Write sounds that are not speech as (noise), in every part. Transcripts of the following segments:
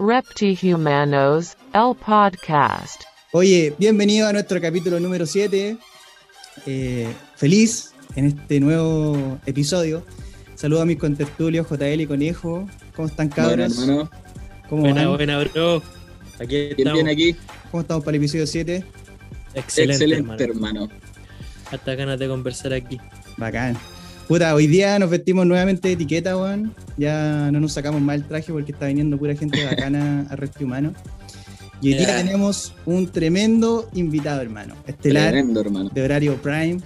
Reptihumanos, el podcast. Oye, bienvenido a nuestro capítulo número 7. Eh, feliz en este nuevo episodio. Saludos a mis contertulios, JL y Conejo. ¿Cómo están, cabros? Bueno, hermano. ¿Cómo Buena, van? buena, bro. Aquí Bien, estamos. bien aquí. ¿Cómo estamos para el episodio 7? Excelente, Excelente, hermano. hermano. Hasta ganas de conversar aquí. Bacán. Puta, hoy día nos vestimos nuevamente de etiqueta, weón. Ya no nos sacamos mal el traje porque está viniendo pura gente (laughs) bacana a Repti Humano. Y hoy día tenemos un tremendo invitado, hermano. Estelar. Tremendo, hermano. de horario Prime.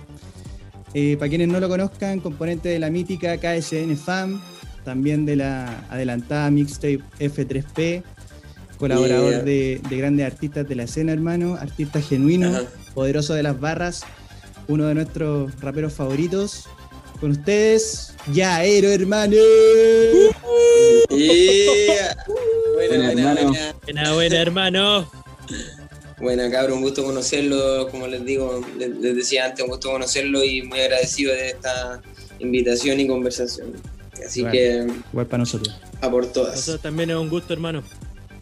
Eh, para quienes no lo conozcan, componente de la mítica KSN FAM, también de la adelantada mixtape F3P, colaborador Yeah. de, de grandes artistas de la escena, hermano, artista genuino, poderoso de las barras, uno de nuestros raperos favoritos. Con ustedes, Yaero, hermano. (laughs) Yeah. Buena, Buena, buena, hermano. buena. Buena, buena, hermano. Buena, cabrón, un gusto conocerlo, como les digo, les, les decía antes, un gusto conocerlo y muy agradecido de esta invitación y conversación. Así Bueno. que Igual para nosotros. a por todas. Nosotros también es un gusto, hermano.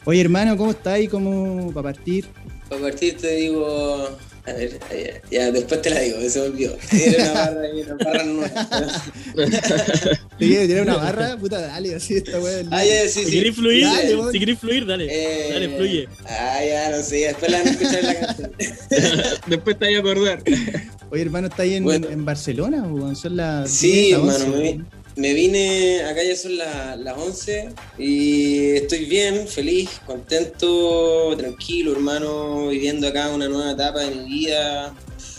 Oye, hermano, ¿cómo estáis? ¿Cómo para partir? Para partir te digo, a ver, ya, ya, después te la digo, se me olvidó. Era una barra, una barra nueva. (laughs) ¿Te quieres tirar una barra? Puta, dale, así esta weá. Ah, ya, sí, Si sí. querés fluir, Dale, weón. si querés fluir, dale. Eh, Dale, fluye. Ah, ya, no sé, después la van a escuchar en la canción. (laughs) Después te voy a acordar. Oye, hermano, ¿está ahí en, Bueno. en Barcelona? weón? Son las Sí, 10, las hermano, 11, me, me vine, acá ya son la- las 11 y estoy bien, feliz, contento, tranquilo, hermano, viviendo acá una nueva etapa de mi vida,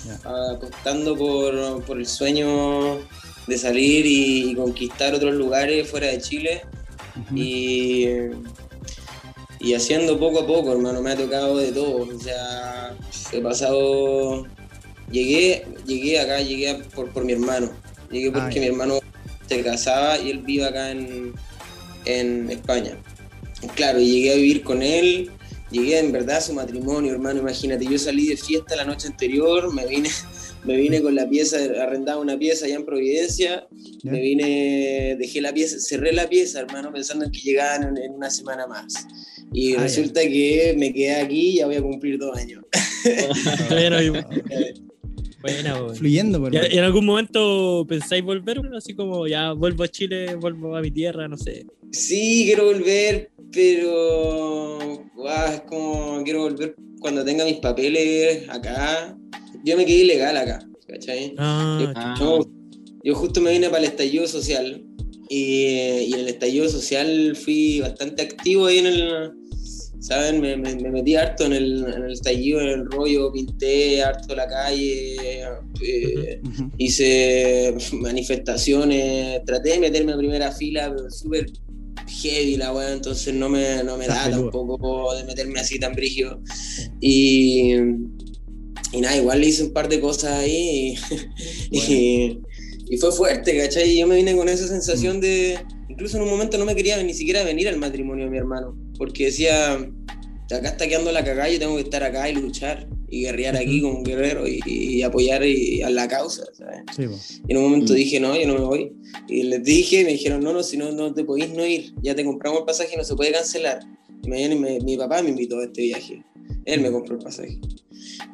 Ya. apostando por, por el sueño de salir y, y conquistar otros lugares fuera de Chile y, y haciendo poco a poco, hermano, me ha tocado de todo. O sea, he pasado. Llegué, llegué acá, llegué por, por mi hermano. Llegué Ah, porque mi hermano se casaba y él vive acá en, en España. Claro, y llegué a vivir con él. Llegué en verdad a su matrimonio, hermano. Imagínate, yo salí de fiesta la noche anterior, me vine, (laughs) me vine con la pieza, arrendaba una pieza allá en Providencia, me vine, dejé la pieza, cerré la pieza, hermano, pensando en que llegaban en, en una semana más. Y Ah, ya. resulta que me quedé aquí y ya voy a cumplir dos años. (laughs) (laughs) Hay- Buena, weón. Fluyendo, por ¿Y y en algún momento pensáis volver? Así como ya vuelvo a Chile, vuelvo a mi tierra, no sé. Sí, quiero volver, pero guau, es como quiero volver cuando tenga mis papeles acá. Yo me quedé ilegal acá, ¿cachai? Ah, Ah, Yo, yo justo me vine para el estallido social y, y en el estallido social fui bastante activo ahí en el, ¿saben? Me, me- me metí harto en el, en el estallido, en el rollo, pinté harto la calle, eh, hice manifestaciones, traté de meterme a primera fila, pero súper heavy la weá, entonces no me, no me da peludo. tampoco de meterme así tan brígido. Y, y nada, igual le hice un par de cosas ahí y, (laughs) y, y fue fuerte, ¿cachai? Y yo me vine con esa sensación de, incluso en un momento no me quería ni siquiera venir al matrimonio de mi hermano, porque decía, acá está quedando la cagada, yo tengo que estar acá y luchar y guerrear aquí como un guerrero y, y apoyar y- a la causa, ¿sabes? Sí. Y en un momento Mm. dije, no, yo no me voy. Y les dije, y me dijeron, no, no, si no, no te podéis no ir, ya te compramos el pasaje, no se puede cancelar. Y me, y me- mi papá me invitó a este viaje, él me compró el pasaje.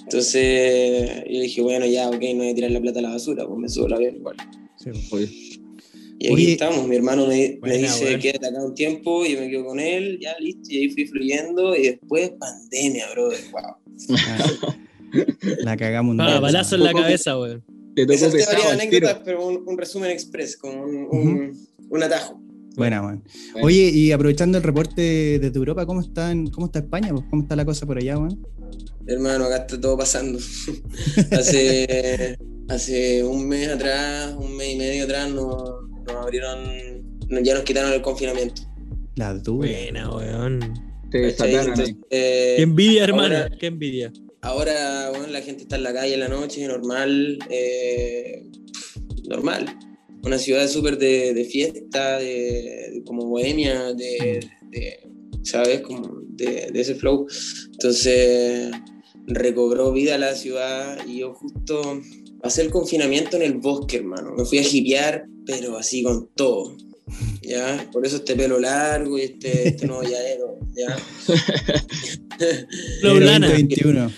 Entonces, yo dije, bueno, ya, ok, no voy a tirar la plata a la basura, pues me subo al avión igual. Sí. Y aquí Oye. estamos, mi hermano me, dice, weón. quédate acá un tiempo, yo me quedo con él, ya listo, y ahí fui fluyendo, y después pandemia, brother, wow. (laughs) La cagamos un Ah, balazo en la cabeza, weón. Te tocó Esas pesado varias anécdotas, tiro. pero un, un resumen express, como un, un, un atajo. Buena, weón. Bueno. Oye, y aprovechando el reporte desde Europa, ¿cómo, están, ¿cómo está España? ¿Cómo está la cosa por allá, weón? Hermano, acá está todo pasando. (laughs) hace, hace un mes atrás, un mes y medio atrás, nos, nos abrieron, nos- ya nos quitaron el confinamiento. La dura. Buena, weón. Te. Entonces, eh, Qué envidia, hermano. ahora- Qué envidia. ahora, bueno, la gente está en la calle en la noche, normal, eh, normal. Una ciudad súper de, de fiesta, de, de como bohemia, de, de- ¿sabes? Como de, de ese flow. Entonces recobró vida la ciudad y yo justo pasé el confinamiento en el bosque, hermano. Me fui a jipear, pero así con todo. ya, por eso este pelo largo y este, este nuevo llavero, ya. (laughs) Flow Lana. 2021.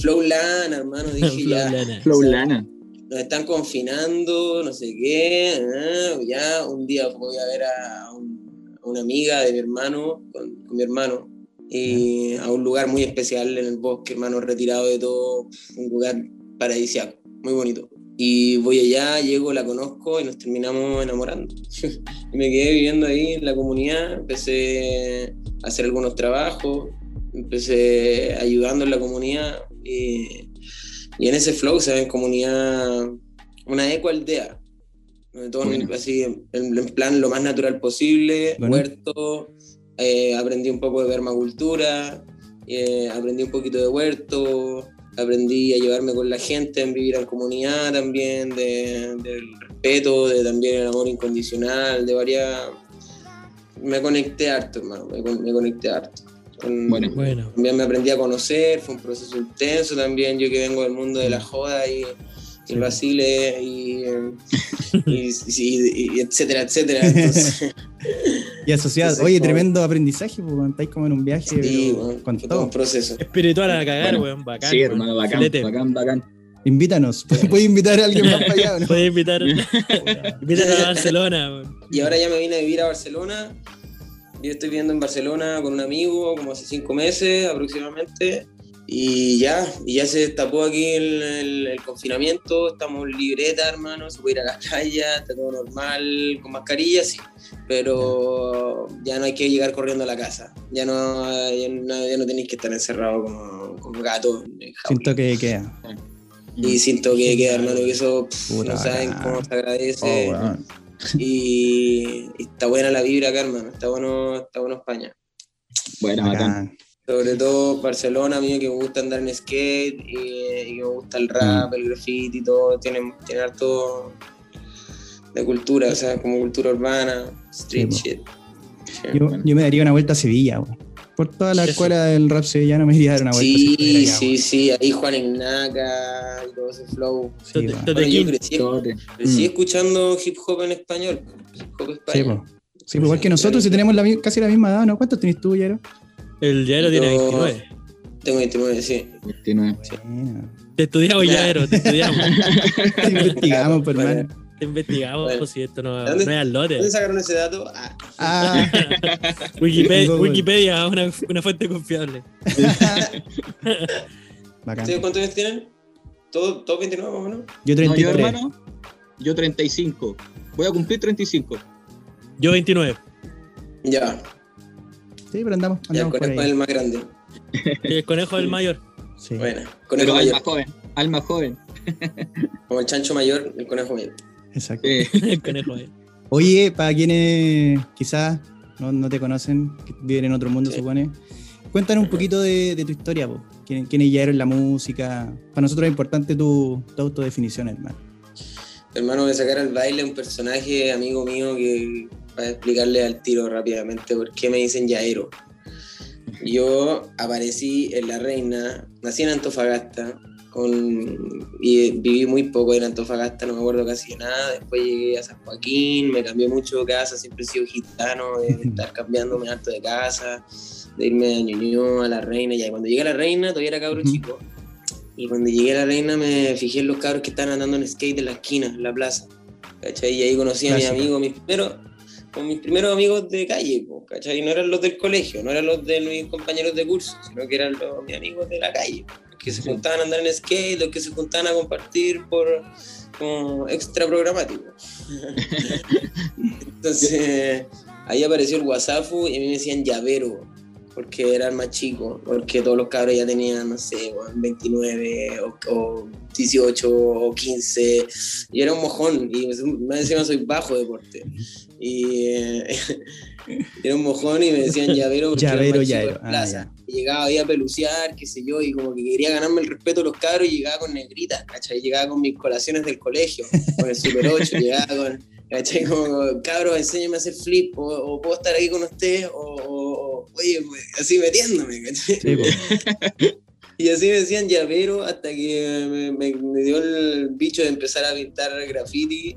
Flow Lana, hermano, dije Flow ya. Lana. Flow Lana. Nos están confinando, no sé qué, ah, ya un día voy a ver a, un- a una amiga de mi hermano, con, con mi hermano, y a un lugar muy especial en el bosque, hermano, retirado de todo, un lugar paradisíaco, muy bonito. Y voy allá, llego, la conozco y nos terminamos enamorando. (laughs) y me quedé viviendo ahí en la comunidad, empecé a hacer algunos trabajos, empecé ayudando en la comunidad y, y en ese flow se ve en comunidad una eco aldea. donde todo Bueno. así en, en plan lo más natural posible, Bueno. huerto, eh, aprendí un poco de permacultura, eh, aprendí un poquito de huerto, aprendí a llevarme con la gente, en vivir en comunidad también, de- del respeto, de también el amor incondicional, de varias... Me conecté harto, hermano, me, con- me conecté harto. Con- Bueno. Bueno. También me aprendí a conocer, fue un proceso intenso también, yo que vengo del mundo de la joda y, y el vacile y, eh, (laughs) y, y- y etcétera, etcétera. Entonces, (laughs) Y asociado. Oye, tremendo aprendizaje, pues, estáis como en un viaje sí, pero con todo un proceso. Espiritual a cagar, Bueno, weón. Bacán. Sí, hermano, bacán, Filete. bacán, bacán. Invítanos. (laughs) Puedes invitar a alguien más (laughs) para allá, ¿o ¿no? Puedes invitar, (laughs) invitar a Barcelona, weón. Y ahora ya me vine a vivir a Barcelona. Yo estoy viviendo en Barcelona con un amigo como hace cinco meses aproximadamente. Y ya, y ya se destapó aquí el, el- el confinamiento, estamos libreta, hermano, se puede ir a las (laughs) calles, está todo normal, con mascarilla, sí. Pero ya no hay que llegar corriendo a la casa. Ya no, ya no, ya no tenéis que estar encerrado como, como gato. Siento que queda. Y siento que queda, hermano, que eso pff, no saben cómo se agradece. Oh, y, y está buena la vibra acá, hermano. Está bueno, está bueno España. Bueno, bacán. Bacán. Sobre todo Barcelona, a mí que me gusta andar en skate y, y que me gusta el rap, Mm. el graffiti y todo. Tiene, tiene harto de cultura, o sea, como cultura urbana, street Sí, shit. Yo, yo me daría una vuelta a Sevilla. Por toda la escuela del rap sevillano me iría a dar una vuelta. Sí, estuviera allá, sí, sí, ahí Juan Ignaca y todo ese flow. Sí, Bueno, yo crecí, crecí Mm. escuchando hip hop en español. Hip hop Sí, español. Sí, pues igual que nosotros, si tenemos la, casi la misma edad, ¿no? ¿Cuántos tenés tú, Yaro? El Yaero tiene Yo- 29. Tengo 29, sí. 29. Bueno. Te estudiamos, Yaero, te estudiamos. (laughs) Te investigamos, Bueno. hermano. Te investigamos, Bueno. pues si esto no, ¿Dónde- no es al ¿Dónde lote. sacaron ese dato? Ah, Ah, (laughs) Wikipedia. Wikipedia una, una fuente confiable. (laughs) bacán. ¿Ustedes cuántos años tienen? ¿Todos todo 29 más o menos? Yo No, yo 33. hermano, yo 35. Voy a cumplir 35. Yo 29. Ya, Sí, pero andamos, andamos el ahí. el más grande. El conejo del mayor. Sí. Bueno, conejo Pero mayor. alma joven, alma joven. Como el chancho mayor, el conejo mayor. Exacto. (laughs) El conejo del Oye, para quienes quizás no, no te conocen, que viven en otro mundo, Sí. supone, cuéntanos un poquito de, de tu historia. ¿Quién, quiénes ya eres la música? Para nosotros es importante tu, tu autodefinición, hermano. Hermano, de sacar al baile un personaje amigo mío que para explicarle al tiro rápidamente por qué me dicen Yaero. Yo aparecí en La Reina, nací en Antofagasta con, y viví muy poco en Antofagasta, no me acuerdo casi de nada. Después llegué a San Joaquín, me cambié mucho de casa, siempre he sido gitano, de (laughs) estar cambiándome harto de casa, de irme a Ñuñoa, a La Reina. Y cuando llegué a La Reina todavía era cabro chico. Y cuando llegué a La Reina me fijé en los cabros que estaban andando en skate en la esquina, en la plaza. ¿Cachai? Y ahí conocí a mis amigos, mis primeros, con mis primeros amigos de calle, po, ¿cachai? No eran los del colegio, no eran los de mis compañeros de curso, sino que eran los, mis amigos de la calle, los que se juntaban a andar en skate, los que se juntaban a compartir por como extra programático. (laughs) Entonces, ahí apareció el WhatsApp y a mí me decían llavero, porque eran más chicos, porque todos los cabros ya tenían, no sé, weón, 29 o, o 18 o 15. Y era un mojón, y más encima soy bajo deporte. Y eh, (laughs) era un mojón y me decían llavero porque Llavero. Ah, plaza. llegaba ahí a pelucear, qué sé yo, y como que quería ganarme el respeto de los cabros y llegaba con negritas, ¿cachai? Llegaba con mis colaciones del colegio, con el Super 8, (laughs) llegaba con, ¿cachai? Como, cabros, enséñame a hacer flip, o, o puedo estar aquí con ustedes, o, o- o- oye, así metiéndome, ¿cachai? Sí. (laughs) Y así me decían llavero hasta que me, me- me dio el bicho de empezar a pintar graffiti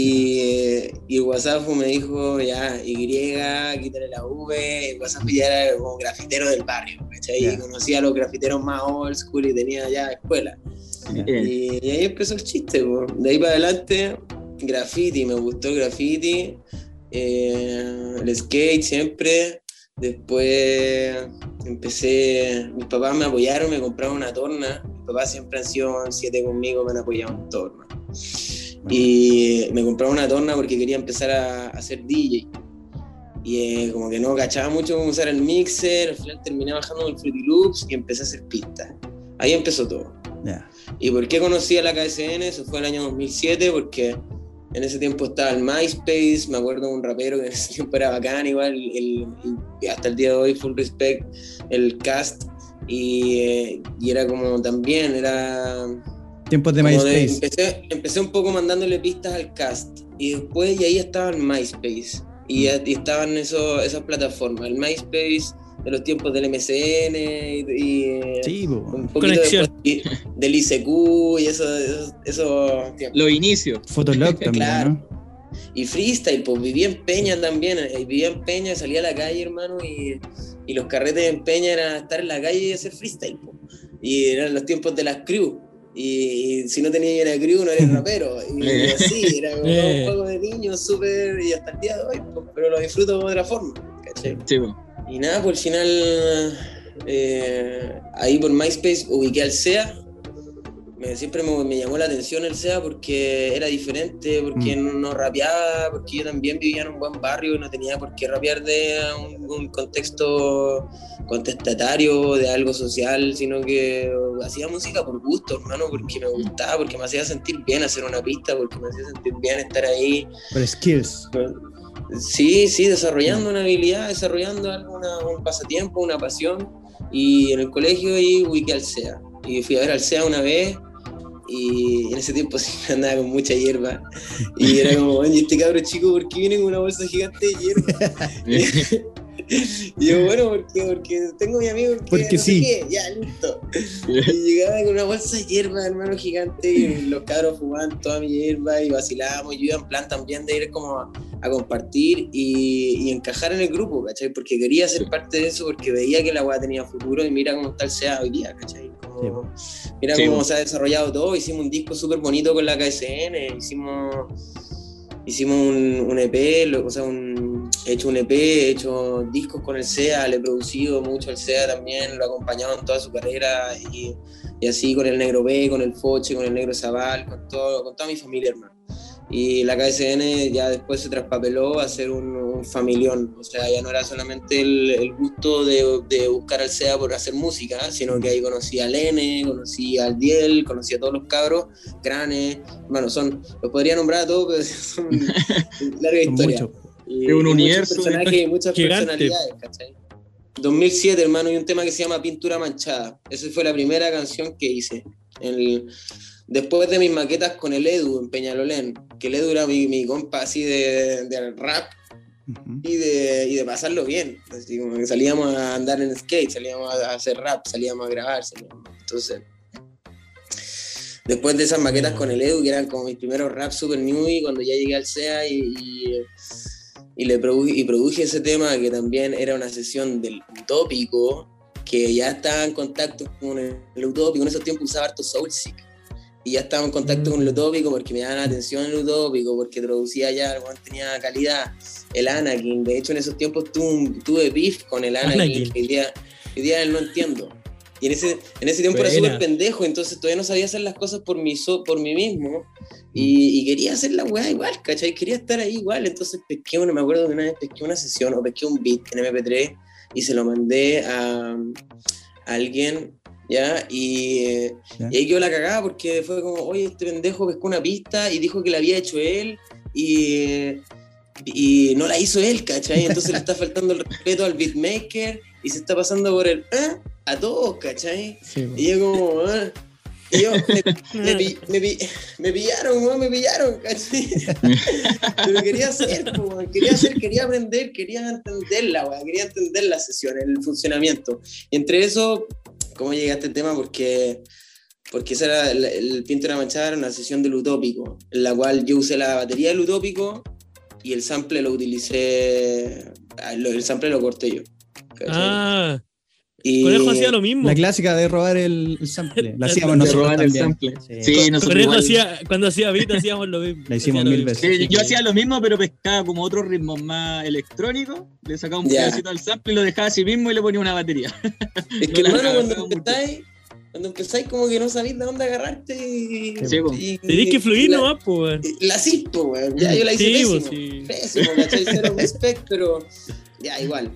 Y, y el WhatsApp me dijo, ya, Y, quítale la V. El WhatsApp ya era como grafitero del barrio, ¿cachai? Y conocía a los grafiteros más old school y tenía ya escuela. Y, y ahí empezó el chiste, po. de ahí para adelante, graffiti, me gustó graffiti, eh, el skate siempre. Después empecé, mis papás me apoyaron, me compraron una torna. Mis papás siempre han sido siete conmigo, me han apoyado en torna. Y me compraron una torna porque quería empezar a, a hacer DJ. Y eh, como que no cachaba mucho cómo usar el mixer, al final terminé bajando el Fruity Loops y empecé a hacer pistas. Ahí empezó todo. ¿Y por qué conocí a la KSN? Eso fue el año 2007, porque en ese tiempo estaba el MySpace, me acuerdo de un rapero que en ese tiempo era bacán, igual, el, y hasta el día de hoy, full respect, el cast, y, eh, y era como también, era... Tiempos de de- MySpace. empecé, empecé un poco mandándole pistas al cast, y después, y ahí estaba el MySpace, y, y estaban eso- esas plataformas, el MySpace de los tiempos del MSN, y, y, Sí, po. un poquito Conexión. y- del ICQ y eso, eso, eso. Los inicios. Fotolog (laughs) también, Claro. ¿no? Y freestyle, pues vivía en Peña también, eh, vivía en Peña, salía a la calle, hermano, y, y los carretes en Peña era estar en la calle y hacer freestyle, pues. Y eran los tiempos de las crew. Y, y si no tenías una crew, no eres (laughs) rapero. Y Eh. así, era como (laughs) Eh. un juego de niños súper, y hasta el día de hoy, pues, pero lo disfruto de otra forma, ¿cachai? Sí, po. Y nada, por el final, eh, ahí por MySpace ubiqué al SEA. Me, siempre me, me llamó la atención el SEA porque era diferente, porque no, no rapeaba, porque yo también vivía en un buen barrio y no tenía por qué rapear de un, un contexto contestatario, de algo social, sino que hacía música por gusto, hermano, porque me gustaba, porque me hacía sentir bien hacer una pista, porque me hacía sentir bien estar ahí. Por skills. Sí, sí, desarrollando una habilidad, desarrollando algo, una- un pasatiempo, una pasión. Y en el colegio ahí ubiqué al SEA. Y fui a ver al SEA una vez. Y en ese tiempo (laughs) sí andaba con mucha hierba. Y era como, oye, este cabro chico, ¿por qué viene con una bolsa gigante de hierba? (laughs) (laughs) Y yo, bueno, porque, porque tengo mi amigo que Porque no sé sí. qué, ya, listo. Y llegaba con una bolsa de hierba, hermano, gigante, y los cabros fumaban toda mi hierba y vacilábamos. Y yo iba en plan también de ir como a, a compartir y, y encajar en el grupo, ¿cachai? Porque quería ser parte de eso, porque veía que la weá tenía futuro y mira cómo está el SEA hoy día, ¿cachai? Como- mira Sí, cómo se ha desarrollado todo. Hicimos un disco súper bonito con la KSN, hicimos hicimos un, un EP, lo- o sea, un, he hecho un EP, he hecho discos con el SEA, le he producido mucho al SEA también, lo he acompañado en toda su carrera y, y así con el Negro B, con el Foche, con el Negro Zabal, con, todo, con toda mi familia, hermano. Y la KSN ya después se traspapeló a ser un, un familión, o sea, ya no era solamente el, el gusto de, de buscar al SEA por hacer música, sino que ahí conocí al N, conocí al Diel, conocí a todos los cabros, Granes, bueno, son, los podría nombrar a todos, pero (laughs) son (laughs) larga historia. muchos. Y, Es un y universo, Muchos personajes y muchas gigante. personalidades, ¿cachai? 2007, hermano, y un tema que se llama Pintura Manchada. Esa fue la primera canción que hice. El- después de mis maquetas con el Edu en Peñalolén, que el Edu era mi, mi compa así de, de rap y de, y de pasarlo bien. Así como que salíamos a andar en skate, salíamos a hacer rap, salíamos a grabar. salíamos- Entonces, después de esas maquetas con el Edu, que eran como mis primeros rap super new, y cuando ya llegué al SEA y, y, y le produ- y produje ese tema, que también era una sesión del utópico, que ya estaba en contacto con el, utópico. En esos tiempos usaba harto Soulseek. Y ya estaba en contacto con el utópico porque me daban atención el utópico, porque producía ya, tenía calidad. El Anakin, de hecho en esos tiempos tuve, tuve beef con el Anakin, Anakin. que hoy día, hoy día él no entiendo. Y en ese, en ese tiempo era Buena. súper pendejo, entonces todavía no sabía hacer las cosas por mí, so- por mí mismo. Y, y quería hacer la weá igual, ¿cachai? Quería estar ahí igual. Entonces pesqué, una, me acuerdo que una vez pesqué una sesión o pesqué un beat en MP3 y se lo mandé a, a alguien, ¿ya? Y, eh, Ya. y ahí quedó la cagada porque fue como, oye, este pendejo pescó una pista y dijo que la había hecho él y, y no la hizo él, ¿cachai? Entonces le está faltando el respeto al beatmaker y se está pasando por el, ¿ah? A todos, ¿cachai? Sí. Y yo como, ah. Y yo, me, me (laughs) me me pillaron, me pillaron, ¿cachai? (laughs) Pero quería hacer, quería hacer, quería aprender, quería entenderla, weón, quería entender la sesión, el funcionamiento. Y entre eso, ¿cómo llegué a este tema? Porque porque esa era el, el Pinto de la Manchada era una sesión del Utópico, en la cual yo usé la batería del Utópico y el sample lo utilicé, ah, el sample lo corté yo. ¿cachai? Ah, y, Conejo hacía lo mismo. La clásica de robar el, el sample. (laughs) La hacíamos De nosotros robar el también. sample. Sí. Sí, nosotros Conejo igual. hacía, cuando hacía beat hacíamos lo mismo. La hicimos Hacía mil veces. Sí, yo hacía lo mismo, pero pescaba como otros ritmos más electrónicos, le sacaba un Ya. pedacito al sample y lo dejaba así mismo y le ponía una batería. (laughs) Es que hermano, cuando empezáis, cuando empezáis como que no sabéis de dónde agarrarte y... Y- Tenés que fluir la- nomás, pues, weón. La cispo, weón. Ya yo la hice Sí, pésimo. pues, sí. Pésimo, ¿cachai? Cero (laughs) respect, pero ya igual.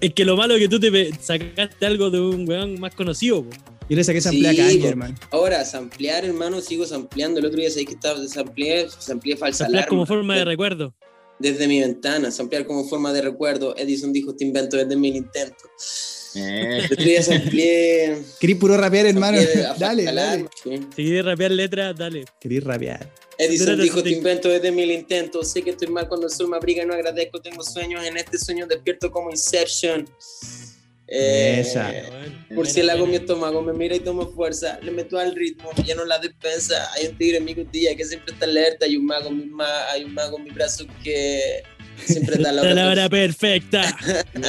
Es que lo malo es que tú te sacaste algo de un weón más conocido, po. Yo le saqué sample a Sí, Kanye, hermano. Ahora, samplear, hermano, sigo sampleando. El otro día sabéis que estaba sampleé, sampleé falsa Samplear alarma. como forma de recuerdo. Desde mi ventana, samplear como forma de recuerdo. Edison dijo este invento desde mil intentos. Eh, El otro día sampleé. ¿Querís puro rapear, hermano? (laughs) dale, dale. sí. Si quieres rapear letras, dale. ¿Querís rapear? Edison dijo, te- invento desde mil intentos. Sé que estoy mal cuando el sol me abriga y no agradezco. Tengo sueños en este sueño despierto como Inception. Eh, Esa. Bueno, Murciélago en mi bueno, estómago, me mira y tomo fuerza, le meto al ritmo, lleno la despensa. Hay un tigre en mi costilla que siempre está alerta. Hay un mago en mi, ma- hay un mago en mi brazo que siempre da la Está la hora. hora perfecta.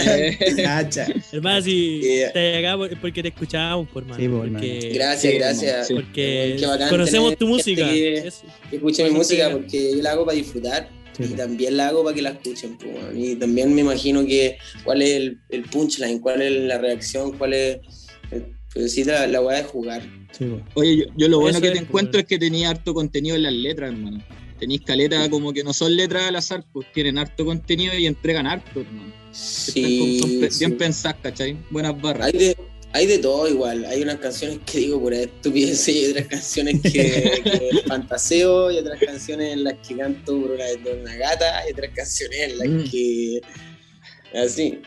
eh, (laughs) Cacha. Hermano, si Yeah. acá por- es porque te escuchábamos, por mano. Sí, po, porque, Gracias, Sí, gracias. sí. porque Qué bacán conocemos tu música. que- Eso. Que escuchen mi música porque yo la hago para disfrutar Sí, y po. también la hago para que la escuchen. pues. Y también me imagino que cuál es el, el punchline, cuál es la reacción, cuál es. eh, Pero sí, la, la weá de jugar. Sí. Oye, yo, yo lo bueno Eso que es, te pues, encuentro es que tenía harto contenido en las letras, hermano. Tenéis caletas como que no son letras al azar, pues tienen harto contenido y entregan harto, hermano. Sí, son pe- sí. bien pensadas, ¿cachai? Buenas barras. Hay de, hay de todo igual. Hay unas canciones que digo por estupidez y otras canciones que, que (laughs) fantaseo y otras canciones en las que canto por una, una gata y otras canciones en las Mm. que. Así.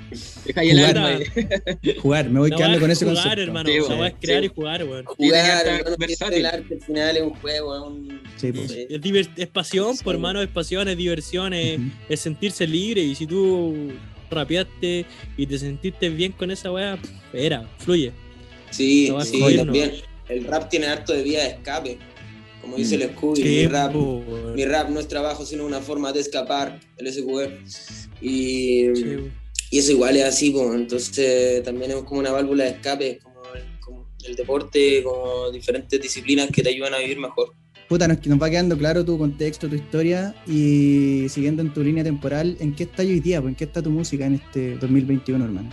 Deja ahí el Jugar, alma ahí. (laughs) Jugar, me voy La quedando con es ese jugar, concepto. hermano. Sí, po. weá es crear Sí. y jugar, weón. Jugar, hermano, el arte al final es un juego, es un. Sí. Sí. Es, es pasión, Sí. por hermano, es pasión, es diversión, es, Ujú. es sentirse libre. Y si tú rapeaste y te sentiste bien con esa weá, era, fluye. Sí, No sí, fluir, también. El rap tiene harto de vía de escape. Como dice Mm. el Scooby, mi rap, weón. mi rap no es trabajo, sino una forma de escapar, el SQE. Y, Sí, y eso igual es así, pues, entonces también es como una válvula de escape, como el, como el deporte, como diferentes disciplinas que te ayudan a vivir mejor. Puta, nos, nos va quedando claro tu contexto, tu historia y siguiendo en tu línea temporal, ¿en qué está hoy día? pues, ¿En qué está tu música en este 2021, hermano?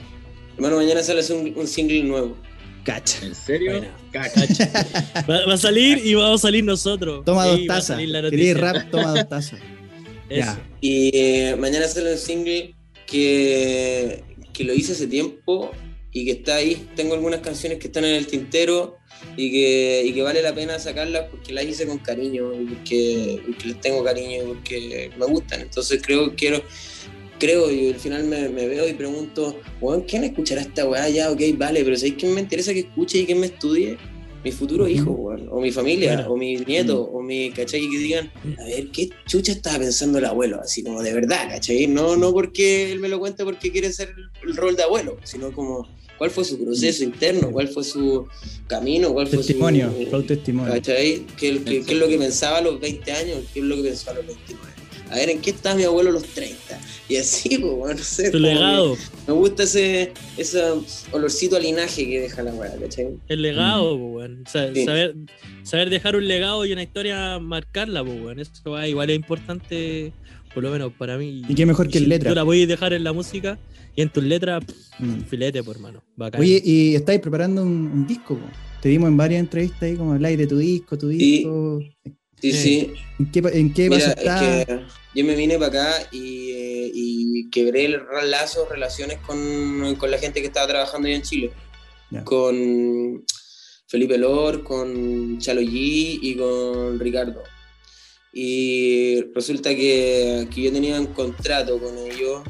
Hermano, mañana sale un, un single nuevo. Cacha. ¿En serio? Cacha. (laughs) Va, va a salir y vamos a salir nosotros. Toma dos tazas. salir la ¿Querés noticia. rap? Toma dos tazas. (laughs) Eso. Ya. Y eh, mañana sale un single que, que lo hice hace tiempo y que está ahí. Tengo algunas canciones que están en el tintero y que, y que vale la pena sacarlas porque las hice con cariño y porque, les tengo cariño y porque me gustan. Entonces creo que quiero, creo y al final me, me veo y pregunto, weón, ¿quién escuchará esta weá? Ya, ok, vale, pero ¿sabéis quién me interesa que escuche y que me estudie? Mi futuro hijo, o mi familia, o mi nieto, o mi, ¿cachai? Que digan, a ver, ¿qué chucha estaba pensando el abuelo? Así como de verdad, ¿cachai? No, no porque él me lo cuente porque quiere ser el rol de abuelo, sino como cuál fue su proceso interno, cuál fue su camino, cuál fue Testimonio, su... flow testimonio. ¿Cachai? ¿Qué, qué, qué es lo que pensaba a los 20 años? ¿Qué es lo que pensaba a los 29? A ver, ¿en qué está mi abuelo a los 30? Y así, (laughs) pues, bueno, no sé. Tu legado, Me gusta ese, ese olorcito a linaje que deja la weá, ¿cachai? el legado, po, weón. O sea, Sí. saber, saber dejar un legado y una historia, marcarla, po, weón. Eso va, igual es importante, por lo menos para mí. Y qué mejor que en si letra. Tú la puedes dejar en la música y en tus letras, Mm. filete, por hermano. Bacán. Oye, y estáis preparando un, un disco, po? Te vimos en varias entrevistas ahí, como habláis de tu disco, tu disco. Sí, Eh, sí. ¿En qué, en qué Mira, es que yo me vine para acá y, eh, y quebré lazos, relaciones con, con la gente que estaba trabajando allá en Chile. Ya. Con Felipe Lor, con Chalo G y con Ricardo. Y resulta que, que yo tenía un contrato con ellos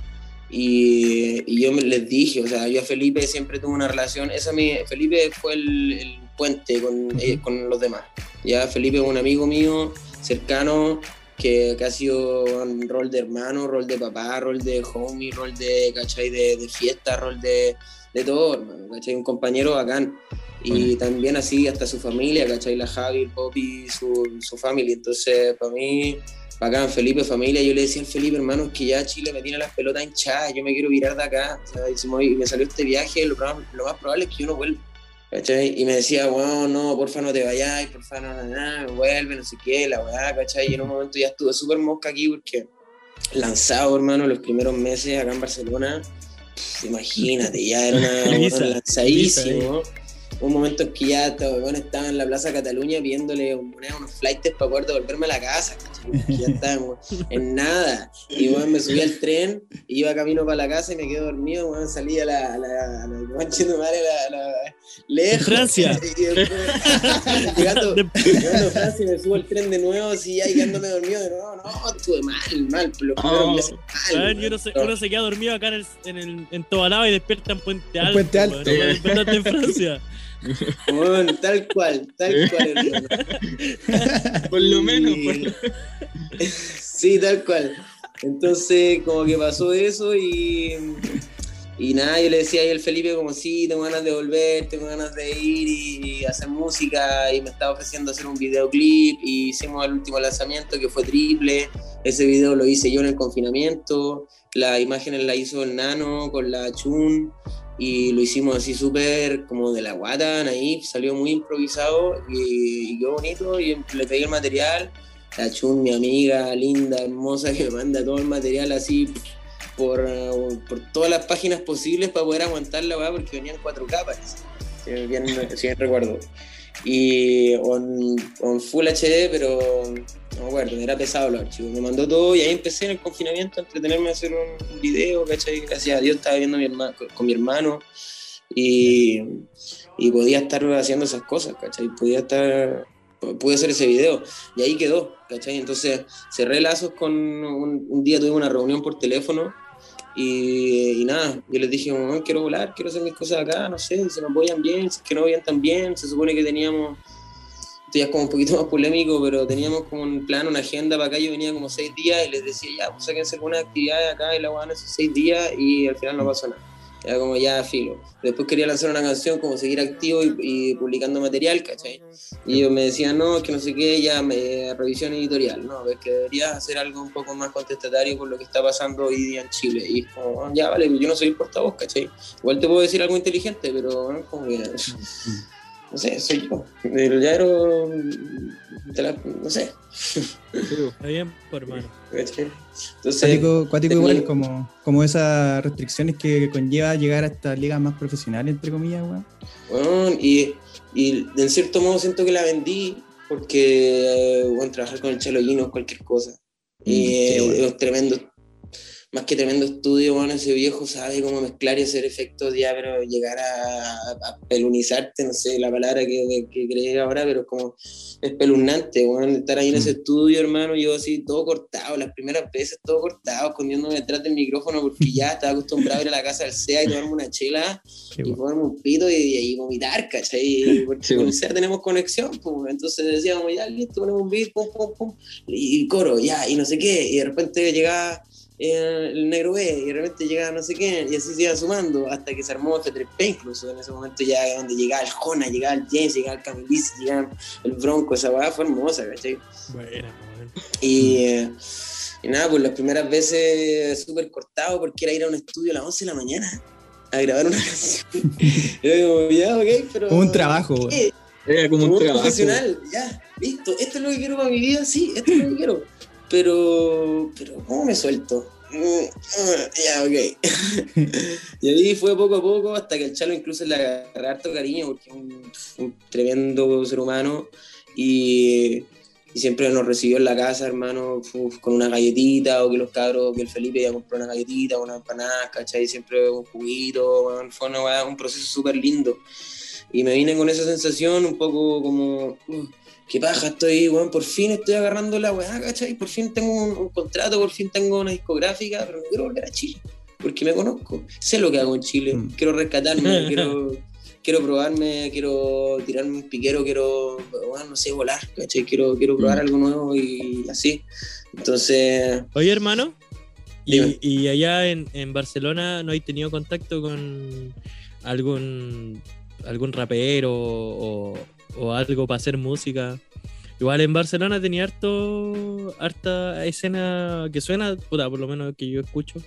y, y yo les dije, o sea, yo a Felipe siempre tuve una relación, esa mi, Felipe fue el, el puente con, eh, con los demás. Ya Felipe es un amigo mío cercano que, que ha sido un rol de hermano, rol de papá, rol de homie, rol de, ¿cachai? De, de fiesta, rol de, de todo, hermano, ¿cachai? Un compañero bacán. Y Bueno. también así hasta su familia, ¿cachai? La Javi, el Popi, su, su familia. Entonces, para mí, bacán, Felipe, familia. Yo le decía al Felipe, hermano, que ya Chile me tiene las pelotas hinchadas, yo me quiero virar de acá. O sea, y me- salió este viaje, lo, lo más probable es que yo no vuelva. ¿Cachai? Y me decía, weón, no, porfa no te vayas, porfa no, no, no, vuelve, no sé qué, la weá, ¿cachai? Y en un momento ya estuve súper mosca aquí porque lanzado, hermano, los primeros meses acá en Barcelona, imagínate, ya era una (laughs) weón, lanzadísimo. Un momento en que ya estaba, weón, estaba en la Plaza Cataluña pidiéndole un- unos flights para poder devolverme a la casa, ya estaba en nada. Y bueno, me subí al tren, iba camino para la casa y me quedé dormido, bueno, salí a la, a la, a la, weón, madre, a la, a la- lejos. Francia. (laughs) Y después, llegando, llegando a Francia me subo al tren de nuevo, así ya y quedándome dormido de nuevo, no, estuve mal, mal, los primeros Oh. meses mal. Weón, y weón. uno, se, uno se queda dormido acá en, el, en, el, en Tobalaba y despierta en Puente Alto. Puente Alto. weón. En (laughs) Francia. Weón, tal cual, tal cual, hermano. (laughs) Por lo menos, Y- por lo- Sí, tal cual. Entonces, como que pasó eso y, y nada, yo le decía ahí al Felipe como sí, tengo ganas de volver, tengo ganas de ir y, hacer música y me estaba ofreciendo hacer un videoclip y hicimos el último lanzamiento que fue triple. Ese video lo hice yo en el confinamiento, las imágenes la hizo el Nano con la Chun y lo hicimos así súper como de la guata, ahí salió muy improvisado y, y quedó bonito y le pedí el material la Chun, mi amiga linda, hermosa, (laughs) que me manda todo el material así por, por todas las páginas posibles para poder aguantar la weá, porque venían cuatro capas, si bien, si bien recuerdo. Y on, on Full HD, pero no me acuerdo, era pesado los archivos. Me mandó todo y ahí empecé en el confinamiento a entretenerme a hacer un, video, ¿cachai? Gracias a Dios estaba viendo mi con mi hermano y, y podía estar haciendo esas cosas, ¿cachai? Podía estar pude hacer ese video y ahí quedó, ¿cachai? Entonces cerré lazos con un, un día tuve una reunión por teléfono y, nada, yo les dije, "Mamá, quiero volar, quiero hacer mis cosas acá, no sé, si se me apoyan bien, si es que no vayan tan bien, se supone que teníamos, esto ya es como un poquito (laughs) más polémico, pero teníamos como un plan, una agenda para acá, yo venía como seis días y les decía, ya, pues sáquense algunas actividades acá y la van esos seis días y al final no pasó nada. Era como ya filo. Después quería lanzar una canción, como seguir activo y, y publicando material, ¿cachai? Y ellos me decían, no, es que no sé qué, ya me, revisión editorial, no, es que deberías hacer algo un poco más contestatario por lo que está pasando hoy día en Chile. Y es como, "Ah, ya vale, yo no soy el portavoz, ¿cachai? Igual te puedo decir algo inteligente, pero ¿no? como que, no sé, soy yo. El llaro, de la- no sé. Está bien, por hermano. ¿cachai? Entonces, Cuático, igual, como, como esas restricciones que conlleva llegar a estas ligas más profesionales, entre comillas, weón. Bueno, y, y en cierto modo siento que la vendí porque, bueno, trabajar con el Chelo Gino es cualquier cosa. Y Mm, sí, eh, bueno. es tremendo, más que tremendo estudio, bueno, ese viejo sabe cómo mezclar y hacer efectos ya, pero llegar a, a pelunizarte, no sé la palabra que, que crees ahora, pero es como espeluznante, bueno, estar ahí en ese Mm. estudio, hermano, yo así todo cortado, las primeras veces todo cortado, escondiéndome detrás del micrófono porque ya estaba acostumbrado a ir a la casa del SEA y tomarme una chela Sí, y ponerme un pito y, y vomitar, ¿cachai? (laughs) Porque Sí, con el SEA tenemos conexión, pues, entonces decíamos, ya, listo, ponemos un beat, pum, pum, pum, y coro, ya, y no sé qué, y de repente llegaba el negro B, y de repente llegaba no sé qué, y así se iba sumando, hasta que se armó F3P incluso, en ese momento ya donde llegaba el Jona, llegaba el James, llegaba el Camilice, llegaba el Bronco, esa weá fue hermosa, ¿cachai? Y, eh, y nada, pues las primeras veces súper cortado porque era ir a un estudio a las 11 de la mañana a grabar una (laughs) canción. Yo digo, ya, ok, pero. Como un trabajo. Era como Como un un trabajo. profesional, ya, listo. Esto es lo que quiero para mi vida, sí, esto es lo que quiero. Pero, pero, ¿cómo me suelto? Mm, Ya, ok. (laughs) y ahí fue poco a poco hasta que el Chalo incluso le agarré harto cariño porque es un, tremendo ser humano y, siempre nos recibió en la casa, hermano, con una galletita o que los cabros, que el Felipe ya compró una galletita, una empanada, ¿cachai? Siempre un juguito, fue una un proceso súper lindo. Y me vine con esa sensación un poco como, "Uh, qué paja, estoy, weón, por fin estoy agarrando la weá, ¿cachai? Por fin tengo un, un contrato, por fin tengo una discográfica, pero no quiero volver a Chile, porque me conozco, sé lo que hago en Chile, Mm. quiero rescatarme, (laughs) quiero, quiero probarme, quiero tirarme un piquero, quiero, weón, no sé, volar, ¿cachai? Quiero, quiero probar Mm. algo nuevo y así. Entonces, Oye, hermano, y allá en, en Barcelona no hay tenido contacto con algún algún rapero o, o algo para hacer música. Igual en Barcelona tenía harto, harta escena que suena, puta, por lo menos que yo escucho,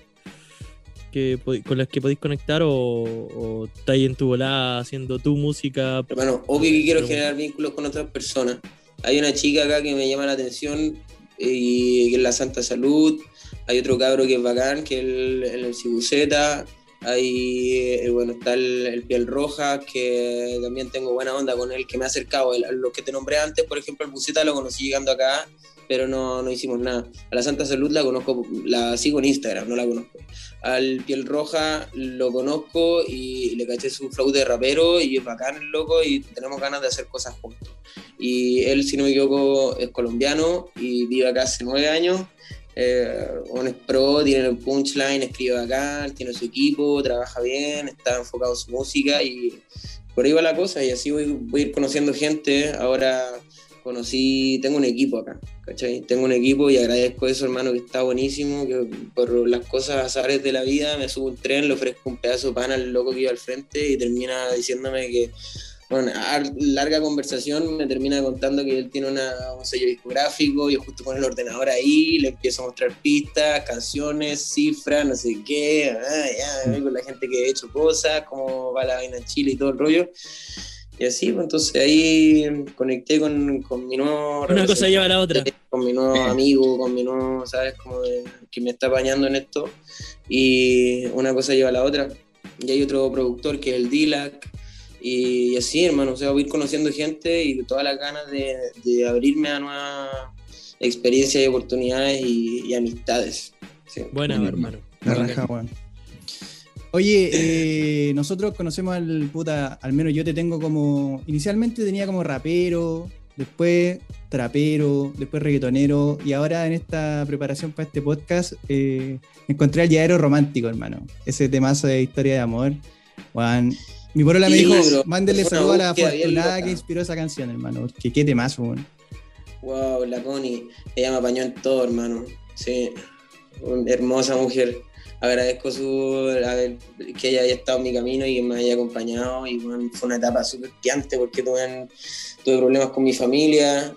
que, con las que podéis conectar o, o estáis en tu volada haciendo tu música. Hermano, obvio que quiero generar vínculos con otras personas. Hay una chica acá que me llama la atención y que es la Santa Salud. Hay otro cabro que es bacán, que es el, el MC Hay, eh, bueno, está el, el Piel Roja, que también tengo buena onda con él, que me ha acercado. El- los que te nombré antes, por ejemplo, el Buceta lo conocí llegando acá, pero no, no hicimos nada. A la Santa Salud la conozco, la sigo en Instagram, no la conozco. Al Piel Roja lo conozco y le caché su flow de rapero y es bacán el loco y tenemos ganas de hacer cosas juntos. Y él, si no me equivoco, es colombiano y vive acá hace nueve años. Eh, pro, tiene el punchline, escribe bacán, tiene su equipo, trabaja bien, está enfocado en su música y por ahí va la cosa y así voy, voy a ir conociendo gente. Ahora conocí, tengo un equipo acá, ¿cachai? Tengo un equipo y agradezco eso, hermano, que está buenísimo, que por las cosas azares de la vida me subo un tren, le ofrezco un pedazo de pan al loco que iba al frente y termina diciéndome que, bueno, a larga conversación me termina contando que él tiene una, un sello discográfico, yo justo con el ordenador ahí, le empiezo a mostrar pistas, canciones, cifras, no sé qué, ah, ya, voy con la gente que he hecho cosas, cómo va la vaina en Chile y todo el rollo. Y así, pues entonces ahí conecté con, con mi nuevo Una cosa lleva a la otra. con mi nuevo amigo, con mi nuevo, ¿sabes? Como de- que me está apañando en esto. Y una cosa lleva a la otra. Y hay otro productor que es el Dilac. Y, así, hermano, o sea, voy a ir conociendo gente y todas las ganas de, de abrirme a nuevas experiencias y oportunidades y, y amistades. Sí. Buena, Bueno, hermano. La raja, weón. Oye, eh, nosotros conocemos al puta, al menos yo te tengo como. Inicialmente tenía como rapero, después trapero, después reggaetonero, y ahora en esta preparación para este podcast eh, encontré al llavero romántico, hermano. Ese temazo de historia de amor. Juan. Mi porola me dijo, bro. mándele saludo a la afortunada que inspiró esa canción, hermano. Porque qué temazo, weón. Wow, la Connie, ella me apañó en todo, hermano. Sí, hermosa mujer. Agradezco su, ver, que ella haya estado en mi camino y que me haya acompañado. Y bueno, fue una etapa súper piante porque tuve, tuve problemas con mi familia.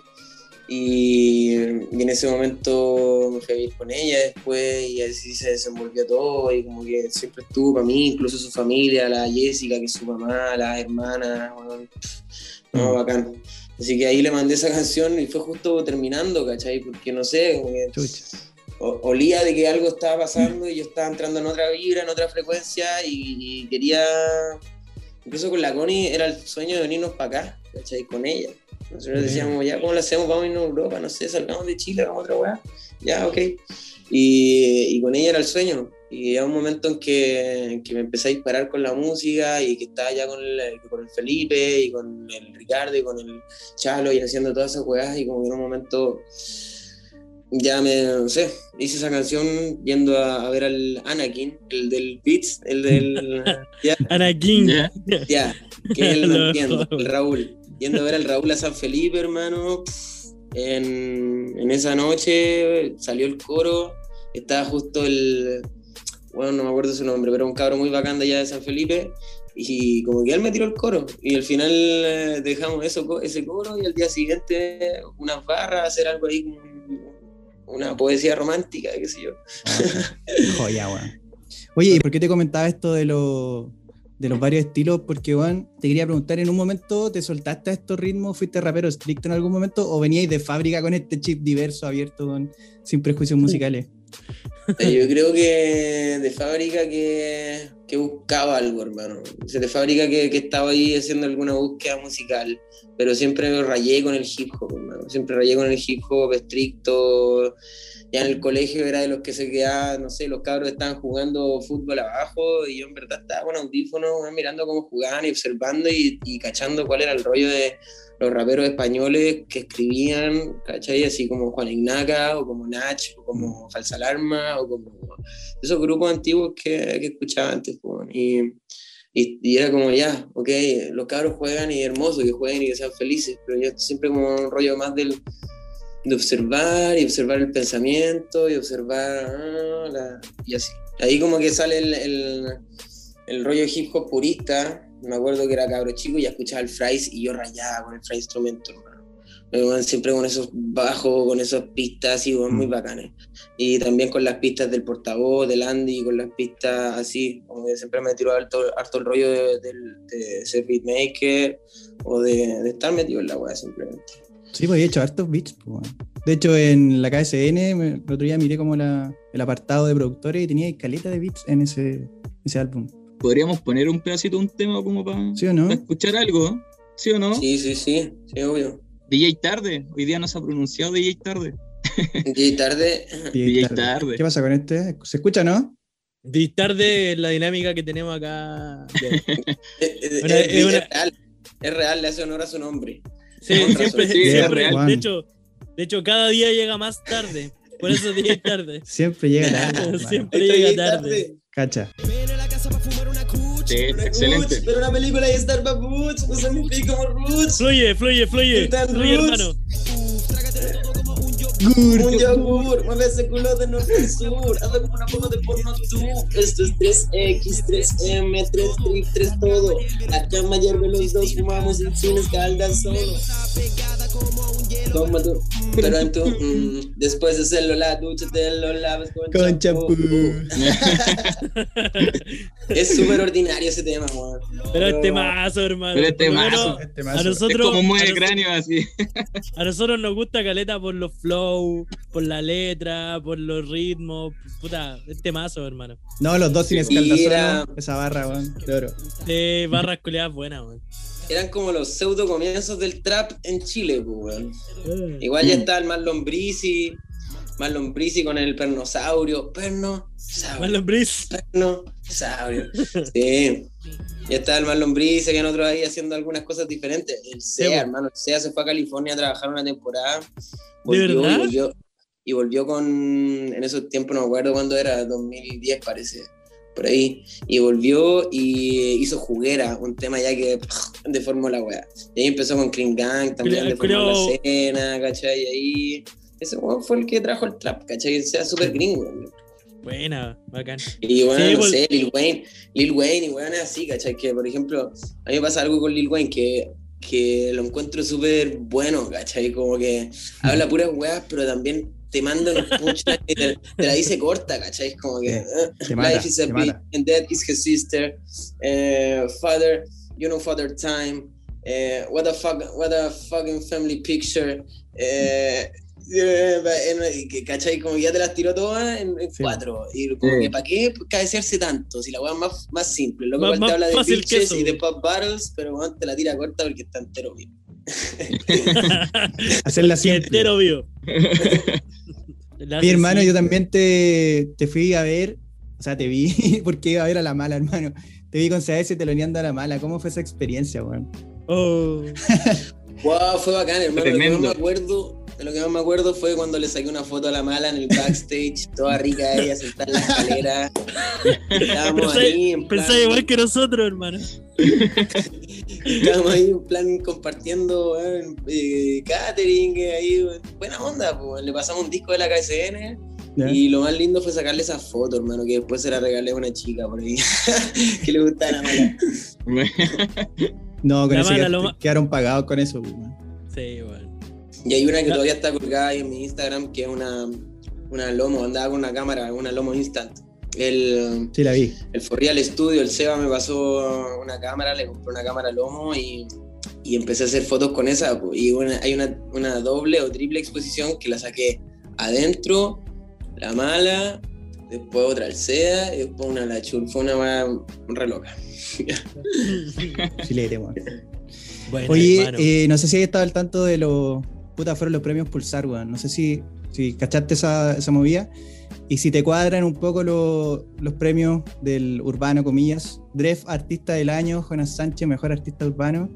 Y, y en ese momento me fui a vivir con ella después y así se desenvolvió todo y como que siempre estuvo para mí, incluso su familia, la Jessica, que es su mamá, las hermanas, bueno, no, Mm. bacán. Así que ahí le mandé esa canción y fue justo terminando, ¿cachai? Porque no sé, como que olía de que algo estaba pasando y yo estaba entrando en otra vibra, en otra frecuencia y, y quería, incluso con la Connie era el sueño de venirnos para acá, ¿cachai? Con ella. Nosotros Bien. decíamos, ya, ¿cómo lo hacemos? Vamos a irnos a Europa, no sé, salgamos de Chile, vamos a otra weá. Ya, ok. Y, y con ella era el sueño. Y era un momento en que, en que me empecé a disparar con la música y que estaba ya con el, con el Felipe y con el Ricardo y con el Chalo y haciendo todas esas weas y como que en un momento ya me, no sé, hice esa canción yendo a, a ver al Anakin, el del Beats, el del... (laughs) ya, Anakin. Ya. ya, que él no (laughs) entiendo, el Raúl. Yendo a ver al Raúl a San Felipe, hermano. En, en esa noche salió el coro, estaba justo el, bueno, no me acuerdo su nombre, pero un cabro muy bacán de allá de San Felipe. Y como que él me tiró el coro. Y al final eh, dejamos eso, ese coro y al día siguiente unas barras, hacer algo ahí una poesía romántica, qué sé yo. Joya, weón. Oye, ¿y por qué te comentaba esto de, los de los varios estilos? Porque, weón, te quería preguntar, ¿en un momento te soltaste a estos ritmos? ¿Fuiste rapero estricto en algún momento? ¿O veníais de fábrica con este chip diverso, abierto, con- sin prejuicios musicales? Eh, Yo creo que de fábrica que, que buscaba algo, hermano. O sea, de fábrica que, que estaba ahí haciendo alguna búsqueda musical, pero siempre rayé con el hip hop, hermano. Siempre rayé con el hip hop estricto. Ya en el colegio era de los que se quedaban, no sé, los cabros estaban jugando fútbol abajo y yo en verdad estaba con audífonos mirando cómo jugaban y observando y, y cachando cuál era el rollo de los raperos españoles que escribían, ¿cachai? Así como Juan Ignaca, o como Nach, o como Falsa Alarma, o como esos grupos antiguos que, que escuchaba antes. Y, y, y era como, ya, ok, los cabros juegan y hermoso que jueguen y que sean felices, pero yo siempre como un rollo más del, de observar y observar el pensamiento y observar ah, la- y así. Ahí como que sale el, el, el rollo hip hop purista, me acuerdo que era cabro chico y escuchaba el Fries y yo rayaba con el Fries instrumento, hermano. Siempre con esos bajos, con esas pistas así, muy Mm. bacanes. Y también con las pistas del portavoz, del Andy, con las pistas así, como que siempre me tiró harto, harto el rollo de, del- de ser beatmaker o de, de estar metido en la weá simplemente. Sí, pues he hecho hartos beats. pues. De hecho, en la KSN, el otro día miré como la, el apartado de productores y tenía caleta de beats en ese, ese álbum. Podríamos poner un pedacito de un tema como para escuchar algo, ¿sí o no? Sí, sí, sí, sí, obvio. DJ Tarde, hoy día no se ha pronunciado DJ Tarde. (laughs) Y tarde, DJ tarde. Tarde. ¿Qué pasa con este? ¿Se escucha, no? De tarde la dinámica que tenemos acá. eh, eh, Una- es, es una- es real, es real, le hace honor a su nombre. Sí, siempre, Sí, siempre. real. De hecho, de hecho, cada día llega más tarde. Por eso DJ tarde. (laughs) Siempre llega tarde. (laughs) hermano. Siempre llega DJ tarde. Cacha. Sí, excelente. Pero una película de Starbucks, no significa como Roots. Fluye, fluye, fluye. Fluye, roots. Hermano. Un yogur, mueve ese culo de norte a sur. Hazlo como una forma de porno tú. Esto es 3X, 3M, 3 trip, 3 todo. La cama hierve los dos, fumamos en cines, calda solo. Como tú, pero en tu. mm, después de hacerlo, la ducha te lo lavas con, Con champú. (laughs) Es súper ordinario ese tema, weón. Pero este mazo, hermano. Pero este Por lo mazo. menos Este A mazo. Es nosotros, como mueve nos- cráneo así. a nosotros nos gusta caleta por los flow, por la letra, por los ritmos. Puta, este mazo, hermano. No, los dos sin era- Esa barra, weón. De oro. De barras culeadas buenas, weón. Eran como los pseudo comienzos del trap en Chile, pues, weón. Igual ya está el Marlon Brisi, Marlon Brisi con el pernosaurio, perno, saurio, Marlon Brice. perno, saurio. Sí. Ya está el Marlon Brisi, habían otros ahí haciendo algunas cosas diferentes. El Sí, SEA, bo. hermano, el SEA se fue a California a trabajar una temporada. Volvió verdad? y volvió. Y volvió con, en esos tiempos, no me acuerdo cuándo era, 2010 parece, por ahí. Y volvió y hizo Juguera, un tema ya que deformó la weá. Y ahí empezó con Kring Gang, también deformó la culeado- escena, ¿cachai? Y ahí, ese weón fue el que trajo el trap, ¿cachai? El sea súper gringo. ¿no? Buena, bacán. Y bueno, Sí, no vol- sé, Lil Wayne, Lil Wayne y weón es así, ¿cachai? Que por ejemplo, a mí me pasa algo con Lil Wayne que, que lo encuentro súper bueno, ¿cachai? Como que habla puras weas, pero también te manda punchlines y te, te la dice corta, ¿cachai? Como que eh, te mata, Life is a mata. and that is his sister. Eh, father, you know father time. Eh, what a fuck, what a fucking family picture. Eh, en- y que, ¿Cachai? Como que ya te las tiró todas en, en Sí. cuatro. Y como Sí. que, ¿para qué cabecearse tanto? Si la weá es más, más simple. Lo más te habla de que bitches eso. y de pop battles, pero weón te la tira corta porque está entero bien. (laughs) Hacerla Que simple. entero vio. (laughs) Mi hermano, yo también te, te fui a ver, o sea, te vi (laughs) porque iba a ver a la mala, hermano. Te vi con CS teloneando a la mala. ¿Cómo fue esa experiencia, weón? Oh, Wow, fue bacán, hermano. Que más Tremendo. me acuerdo, de lo que más me acuerdo fue cuando le saqué una foto a la mala en el backstage, toda rica ella, sentada en la escalera. Estábamos ahí en plan, pensaba igual que nosotros, hermano. (laughs) estábamos ahí en plan compartiendo eh, catering, eh, ahí, buena onda, pues, le pasamos un disco de la KSN y lo más lindo fue sacarle esa foto, hermano, que después se la regalé a una chica por ahí, (laughs) que le gustaba la mala. (laughs) No, con La eso mala, quedaste- lo ma- quedaron pagados con eso, weón. Sí, weón. Y hay una que todavía está colgada ahí en mi Instagram, que es una, una Lomo, andaba con una cámara, una Lomo Instant. El, Sí, la vi. el Forreal Studio, el Seba me pasó una cámara, le compré una cámara Lomo y, y empecé a hacer fotos con esa. Y una- hay una, una doble o triple exposición que la saqué adentro, la mala, después otra al SEA y después una la chul. Fue una weá re loca. Chilete. Bueno, Oye, eh, no sé si hay estado al tanto de los. Puta, fueron los premios Pulsar, weón. No sé si, si cachaste esa, esa movida. Y si te cuadran un poco lo- los premios del urbano, comillas. Dref, Artista del Año, Jonas Sánchez, Mejor Artista Urbano.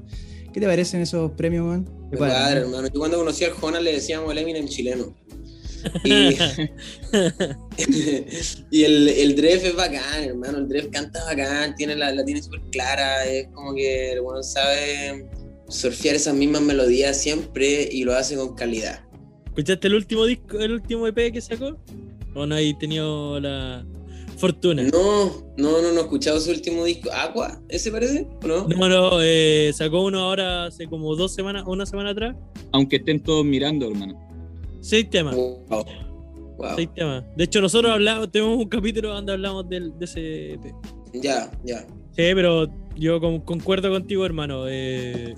¿Qué te parecen esos premios, weón? ¿Te Me cuadran, cuadra, no? hermano. Yo cuando conocí al Jonas le decíamos el Eminem chileno. (laughs) Y, (laughs) y el, el Dref es bacán, hermano. El Dref canta bacán, tiene la, la tiene súper clara. Es como que el bueno sabe surfear esas mismas melodías siempre y lo hace con calidad. ¿Escuchaste el último disco, el último EP que sacó? ¿O no hay tenido la. Fortuna. No, no, no, no he escuchado su último disco. ¿Aqua? ¿Ese parece? ¿O no? No, no, eh, sacó uno ahora hace como dos semanas, una semana atrás. Aunque estén todos mirando, hermano. Seis temas. Wow. Wow. Seis temas. De hecho, nosotros hablamos, tenemos un capítulo donde hablamos del, de ese EP. Ya, ya. Sí, pero yo con- concuerdo contigo, hermano. Eh,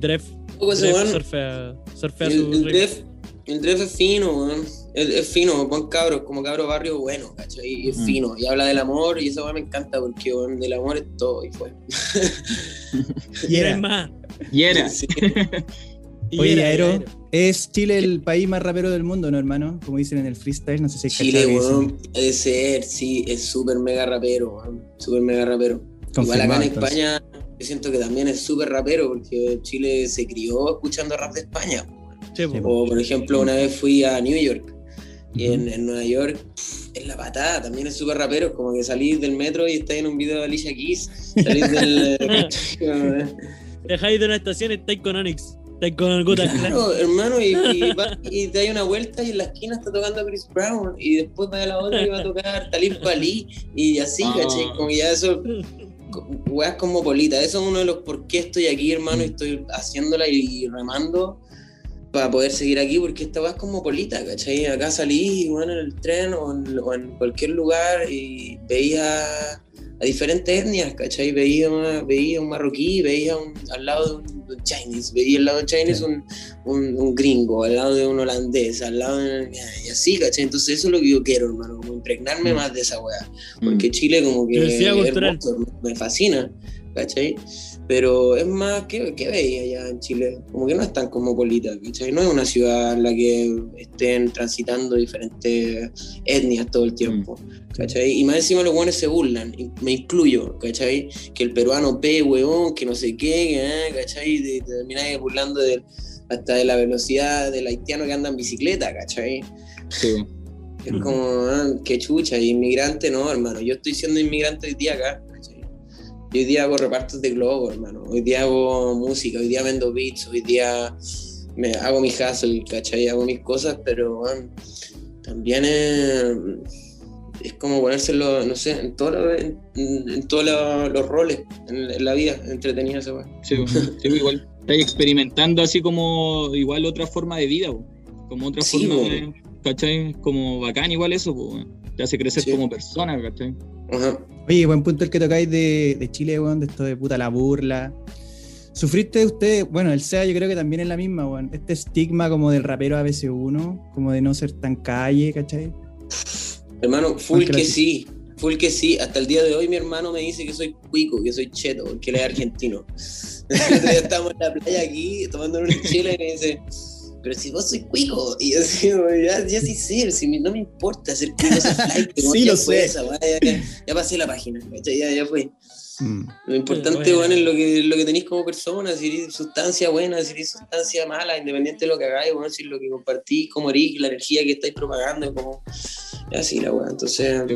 Dref, Poco ese Dref weón. surfea, surfea El, su el. Dref, el Dref es fino, weón. Es, es fino, buen cabro, como cabro barrio bueno, ¿cachai? Y es Mm. fino. Y habla del amor y eso weón me encanta porque weón, del amor es todo y fue. Y era. es más. Y era. Sí. y Oye, era, Aero, era. es Chile el país más rapero del mundo, ¿no, hermano? Como dicen en el freestyle, no sé si hay Chile, weón, puede ser, sí, es súper mega rapero, weón. Súper mega rapero. Igual acá en entonces. España, yo siento que también es súper rapero porque Chile se crió escuchando rap de España. Sí, O, por ejemplo, una vez fui a New York y en, en Nueva York pff, es la patada, también es súper rapero, como que salís del metro y estás en un video de Alicia Keys, salís del... (laughs) (laughs) Dejáis de una estación, estáis con Onyx. Estáis con Guta. Claro, hermano, y, y, vas- y te das una vuelta y en la esquina está tocando Chris Brown y después va a la otra y va a tocar Talib Kweli y así, Ah. ¿cachai? Como ya eso, (laughs) weas cosmopolita, eso es uno de los por qué estoy aquí, hermano, y estoy haciéndola y remando para poder seguir aquí, porque esta weá es cosmopolita, ¿cachai? Acá salí, bueno, en el tren o en, o en cualquier lugar y veía a diferentes etnias, ¿cachai? Veía, veía un marroquí, veía un- al lado de un, Chinese, veía al lado de un Chinese un, un, un gringo, al lado de un holandés, al lado de... Y así, ¿cachai? Entonces eso es lo que yo quiero, hermano, como impregnarme Mm. más de esa weá. Mm. Porque Chile como que es hermoso, me fascina, ¿cachai? Pero es más, ¿qué, qué veis allá en Chile? Como que no es tan cosmopolita, ¿cachai? No es una ciudad en la que estén transitando diferentes etnias todo el tiempo, ¿cachai? Y más encima los buenos se burlan, y me incluyo, ¿cachai? Que el peruano pe, weón, que no sé qué, ah, ¿cachai? Y te termináis burlando de, hasta de la velocidad del haitiano que anda en bicicleta, ¿cachai? Sí. Es Mm. como, ah, qué chucha, inmigrante no, hermano. Yo estoy siendo inmigrante hoy día acá. Yo hoy día hago repartos de globo, hermano. Hoy día hago música, hoy día vendo beats, hoy día me hago mi hustle, ¿cachai? Hago mis cosas, pero también es, es como ponérselo, no sé, en, todo lo- en, en todos lo- los roles en, en la vida, entretenida esa. Sí, sí, igual. Estáis experimentando así como igual otra forma de vida, como otra Sí, forma po. de, ¿cachai? Como bacán igual eso, te hace crecer Sí. como persona, ¿cachai? Ajá. Oye, buen punto el que tocáis de, de Chile, weón, de esto de puta la burla. ¿Sufriste usted, bueno, el SEA yo creo que también es la misma, weón, este estigma como del rapero ABC1, como de no ser tan calle, ¿cachai? Hermano, full que sí, full que sí. Hasta el día de hoy mi hermano me dice que soy cuico, que soy cheto, porque él es argentino. (laughs) El otro día estábamos en la playa aquí tomando una chela y me dice, pero si vos sois cuico. Y yo así, ya, ya sí sé, si me- no me importa ser cuico, ser flight, Sí, ya lo fue sé. esa, ya, ya- ya pasé la página, ya, ya fue. Mm. Lo importante, Bueno. es lo que, lo que tenéis como persona, si eres sustancia buena, si eres sustancia mala, independiente de lo que hagáis, weón, si lo que compartís, cómo eres, la energía que estáis propagando, como... Así la weá, entonces... Sí.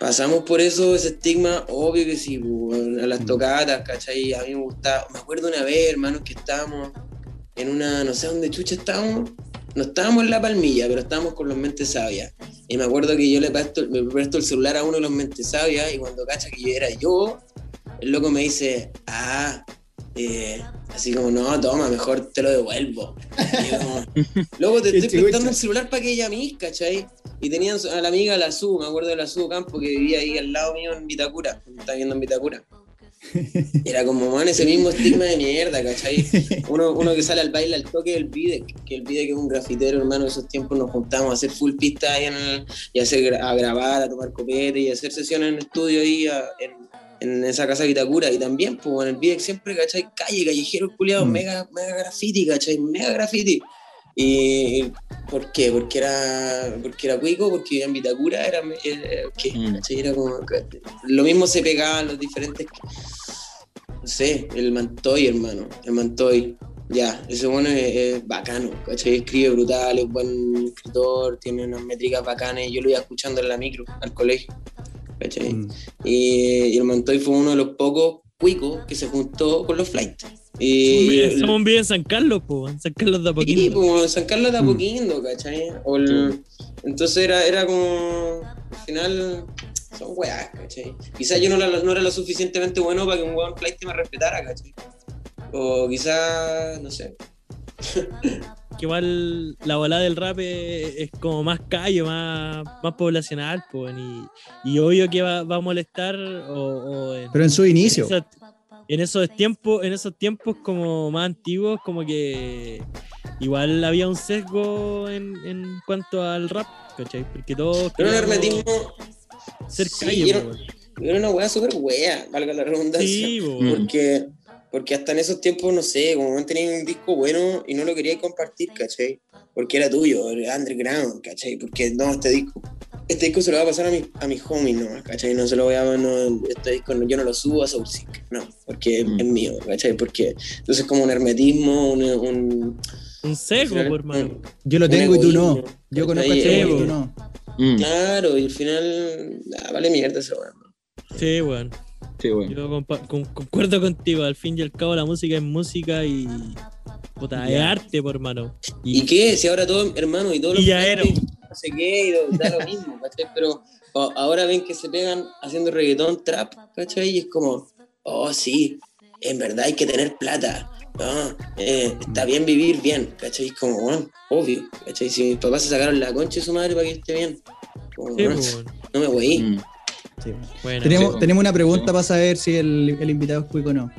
Pasamos por eso, ese estigma, obvio que sí, a las Mm. tocatas, ¿cachai? A mí me gustaba, me acuerdo una vez, hermanos, que estábamos en una, no sé dónde chucha estábamos, no estábamos en la palmilla, pero estábamos con los mentes sabias. Y me acuerdo que yo le presto, me presto el celular a uno de los mentes sabias y cuando cacha que yo era yo, el loco me dice, ah, eh, así como, no, toma, mejor te lo devuelvo. (laughs) Loco, te estoy prestando el celular para que ella me ¿cachai? Y tenían a la amiga la Su, me acuerdo de la Su Campo que vivía ahí al lado mío en Vitacura, estaba viendo en Vitacura. Era como, man, ese mismo estigma de mierda, ¿cachai? Uno, uno que sale al baile al toque del Vide, que el Vide que es un grafitero, hermano, esos tiempos nos juntamos a hacer full pista ahí en el- y a, hacer, gra- a grabar, a tomar copete y a hacer sesiones en estudio ahí a- en, en esa casa de Vitacura. Y también, pues, en el Vide siempre, ¿cachai? Calle, callejeros culiados, Mm. mega, mega graffiti, ¿cachai? Mega graffiti. Y ¿por qué? Porque era porque era cuico, porque vivía en Vitacura, era, era ¿qué? Mm. Como lo mismo se pegaban los diferentes no sé, el Mantoy, hermano, el Mantoy. Ya, ese bueno es, es bacano, ¿cachai? Escribe brutal, es buen escritor, tiene unas métricas bacanas. Yo lo iba escuchando en la micro, al colegio, ¿cachai? Mm. Y, y el Mantoy fue uno de los pocos cuicos que se juntó con los flight, Y, Somos un video en San Carlos, po, en San Carlos de Sí, Apoquindo. pues San Carlos de Mm. Apoquindo, ¿cachai? O el- Entonces era, era como. Al final. Son weas, ¿cachai? Quizás yo no, la- no era lo suficientemente bueno para que un weón flight me respetara, ¿cachai? O quizás. No sé. (laughs) Que igual la volada del rap es, es como más calle, más, más poblacional, pues, y, y obvio que va, va a molestar o, o en, Pero en su inicio. en esos- en esos tiempos, en esos tiempos como más antiguos, como que igual había un sesgo en, en cuanto al rap, ¿cachai? Porque todos Pero un queríamos hermetismo. ser sí, calle, era, era una wea súper wea, valga la redundancia. Sí. Porque, porque hasta en esos tiempos, no sé, como no tenía un disco bueno y no lo quería compartir, ¿cachai? Porque era tuyo, era underground, ¿cachai? Porque no, este disco, este disco se lo va a pasar a, mi, a mis homies nomás, ¿cachai? No se lo voy a, no, este disco no- yo no lo subo a Soulseek, no, porque Mm. es mío, ¿cachai? Porque entonces como un hermetismo, un... un un sesgo, po, hermano. Yo lo tengo y tú no. egoísmo, Yo conozco a este weón y tú no. Mm, Claro, y al final, ah, vale mierda esa weá. Sí, weón. sí, bueno. Yo con- concuerdo contigo, al fin y al cabo la música es música y puta, es Ya. arte, por hermano. ¿Y qué? Si ahora todo, hermano, y todos los Y ya era. No sé qué, y da lo mismo, ¿cachai? Pero ahora ven que se pegan haciendo reggaetón, trap, ¿cachai? Y es como, oh, sí, en verdad hay que tener plata. Ah, eh, está bien vivir bien, ¿cachai? Es como, bueno, obvio, ¿cachai? Si mis papás se sacaron la concha de su madre para que esté bien. Como, Sí, bueno, po, weón. no me voy. Mm. Sí. Bueno, Tenemos, sí. tenemos una pregunta Sí. para saber si el, el invitado es cuico o no.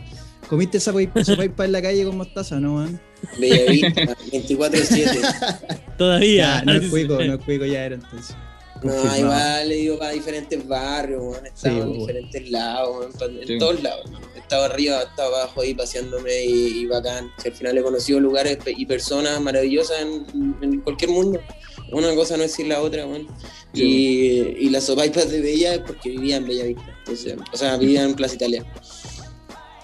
¿Comiste esa sopa en la calle con mostaza, no, man? Bellavista, 24-7. (laughs) todavía. Ya, no es cuico, no es cuico, ya era entonces. No, Confirmado. igual he ido para diferentes barrios, weón, he estado Sí, en bueno. diferentes lados, en Sí. todos lados. hermano. He estado arriba, he estado abajo ahí paseándome y, y bacán. Si al final he conocido lugares y personas maravillosas en, en cualquier mundo. Una cosa no es decir la otra, weón. Sí, Y, y las sopaipas de Bella es porque vivía en Bellavista. Entonces, o sea, vivía en Plaza Italia.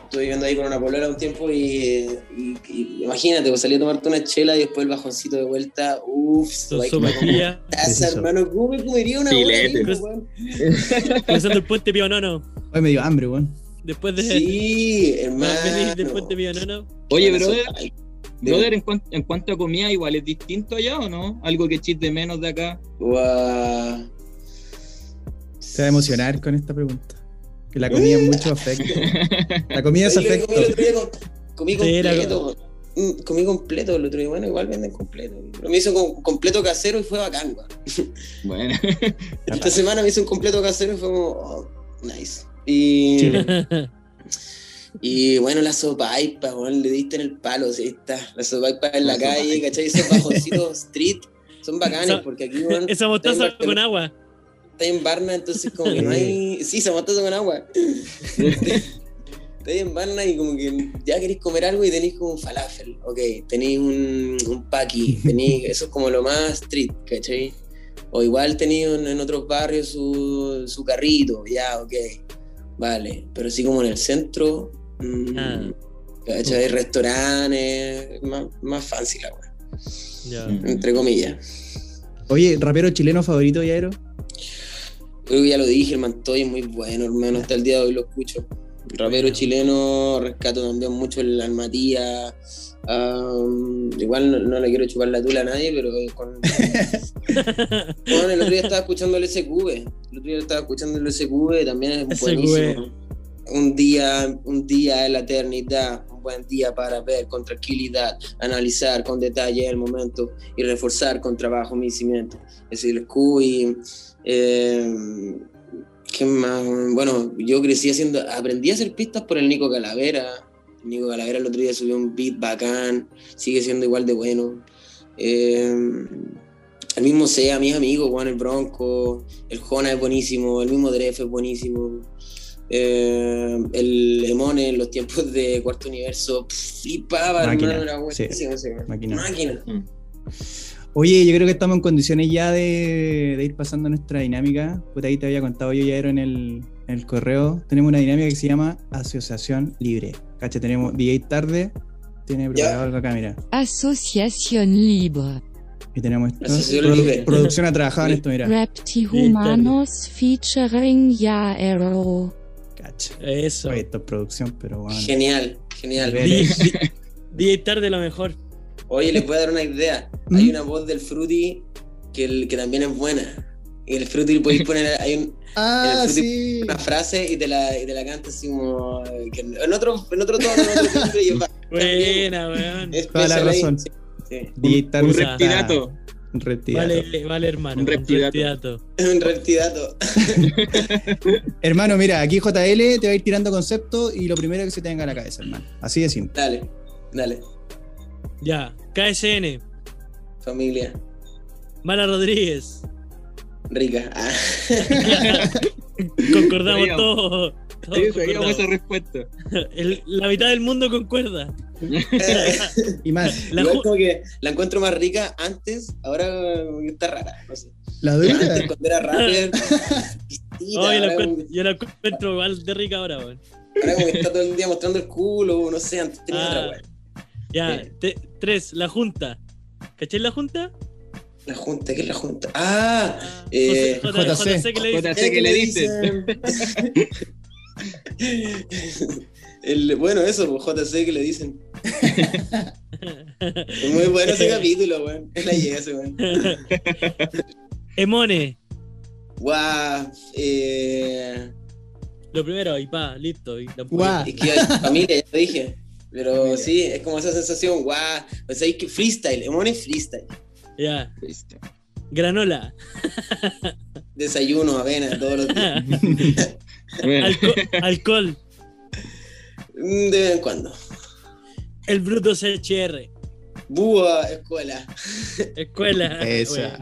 Estuve viviendo ahí con una polola un tiempo y, y- y imagínate, pues salí a tomarte una chela y después el bajoncito de vuelta. Uff, Son sopapillas, Sí, sí, so- hermano, ¿cómo me comería una Filete. mismo, weón? (laughs) cruzando el puente Pío Nono. Hoy me dio hambre, weón. Después de Sí, (laughs) hermano. del puente Pío Nono. Oye, Bueno, brother, brother en, cuan- en cuanto a comida, igual es distinto allá o no? Algo que chiste menos de acá. Se va a emocionar con esta pregunta. Que la comida es (laughs) mucho afecto. La comida es afecto. comí con- Comí completo. Mm, Comí completo el otro día. Bueno, igual venden completo. Pero me hizo con- completo casero y fue bacán, weón. (laughs) Bueno, Esta semana me hizo un completo casero y fue como, oh, nice. Y, y bueno, la sopaipa, weón, le diste en el palo, sí, está. La sopaipa en la La calle, sopaipa. ¿cachai? Esos bajoncitos (laughs) street son bacanes Esa- porque aquí, weón, Esa mostaza con agua. Está en Barna, entonces como que no (laughs) hay... Sí, se mostaza con agua. (laughs) Estoy en Barna y como que ya queréis comer algo y tenéis como un falafel, ok, tenéis un, un paqui, tenéis, (laughs) eso es como lo más street, ¿cachai? O igual tenéis en, en otros barrios su, su carrito, ya, ok, vale, pero así como en el centro, mm, Ah. ¿cachai? Restaurantes, más, más fancy la weá, Ya. Entre comillas. Oye, rapero chileno favorito, Yaero. Que ya lo dije, el Mantoy es muy bueno, hermano, hasta el día de hoy lo escucho. Rapero chileno, rescato también mucho el Almatía. am, igual no, no le quiero chupar la tula a nadie, pero con... (laughs) Bueno, el otro día estaba escuchando el SQV. El otro día estaba escuchando el SQV, también es buenísimo. Un día, un día en la eternidad, un buen día para ver con tranquilidad, analizar con detalle el momento y reforzar con trabajo mi cimiento. Es el SQV y eh, ¿Qué más? Bueno, yo crecí haciendo, aprendí a hacer pistas por el Nico Calavera. El Nico Calavera el otro día subió un beat bacán, sigue siendo igual de bueno. Eh, el mismo Sea, mis amigos, Juan el Bronco, el Jona es buenísimo, el mismo Dref es buenísimo. Eh, el Emone en los tiempos de Cuarto Universo, pff, flipaba, Máquina, hermano, era buenísimo. Máquina. Máquina. Oye, yo creo que estamos en condiciones ya de, de ir pasando nuestra dinámica. Puta, ahí te había contado yo, Yaero, en el, en el correo. Tenemos una dinámica que se llama Asociación Libre. Cacha, tenemos DJ Tarde, tiene preparado algo acá, mira. Association Libre. Y tenemos esto. Asociación Produ- Libre. producción ha trabajado en esto, mira. Reptihumanos featuring Yaero. Cacha. Eso. Oye, esto es producción, pero bueno. Genial, genial. DJ tarde lo mejor. Oye, les voy a dar una idea. ¿Mm? Hay una voz del Fruity que, el- que también es buena. Y el Fruity podéis poner hay un- (laughs) Ah, el sí. una frase y te la, y te la canta así como. que en, otro, en otro tono, en otro (laughs) timbre, y va. Buena, weón. Es Toda la razón. Sí, sí. Un está- reptirato. Un reptirato. Vale, vale, hermano. Un reptidato. reptidato. Es un reptidato. (laughs) Hermano, mira, aquí JL te va a ir tirando conceptos y lo primero que se te venga a la cabeza, hermano. Así de simple. Dale, dale. Ya. KSN. Familia. Mala Rodríguez. Rica. Ah. (laughs) Concordamos todos. todos Sí, sabíamos concordamos. esa respuesta. (laughs) El- la mitad del mundo concuerda. (laughs) Y más, La Igual como que la encuentro más rica antes, ahora está rara. No sé. la Antes dura. cuando era rapper, Oh, yo, la ahora, como encuentro, yo la encuentro igual de rica ahora, weón. ahora como que está todo el día mostrando el culo, no sé, antes tenía Ah. otra weá. Ya, Sí. te- tres, la Junta. ¿Cachai la Junta? La junta, ¿qué es la junta? Ah, Ah, Eh, José- J- JC. JC que le dice. JC. que le dicen. (laughs) El, bueno, eso, pues, JC que le dicen. Muy bueno ese capítulo, weón. Es la yes, weón. (laughs) Emone. Guau. Eh, Lo primero, y pa, listo. Y la Guau. es que hay familia, ya lo dije. Pero Familia. sí, es como esa sensación, guau. O sea, hay que freestyle, Emone es freestyle. Ya. Listo. Granola. Desayuno, avena, todos los días. (laughs) Alco- alcohol. Mm, De vez en cuando. El bruto CHR. Búa, escuela. Escuela. (laughs) Esa.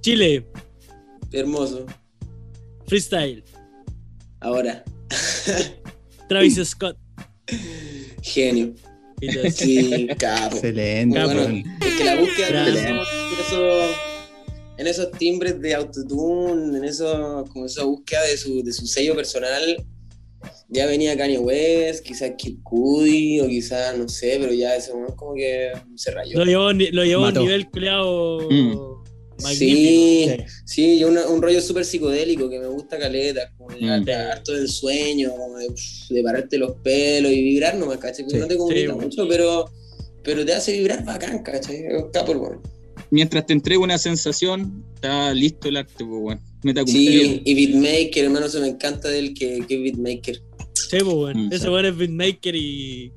Chile. Hermoso. Freestyle. Ahora. Travis Scott. Genio. Eso. Sí, capo. Excelente. Bueno. Es que la búsqueda en esos, timbres de autotune, en esos, como esa búsqueda de su, de su sello personal, ya venía Kanye West, quizás Kid Cudi, o quizás, no sé, pero ya ese momento como que se rayó. Lo llevó, ni- lo llevó a un nivel culeado Mm. Sí, Sí. sí, una- un rollo súper psicodélico que me gusta caleta, como de, Mm. de harto del sueño, como de, de pararte los pelos y vibrar nomás, ¿cachai? Sí. No te comunica Sí, bueno. mucho, pero, pero te hace vibrar bacán, ¿cachai? Capo, hermano. mientras te entrego una sensación, está listo el arte, pues. Meta Sí, y Beatmaker, hermano, se me encanta de él que, que es Beatmaker. Sí, pues, weón. Mm, Ese weón es beatmaker y.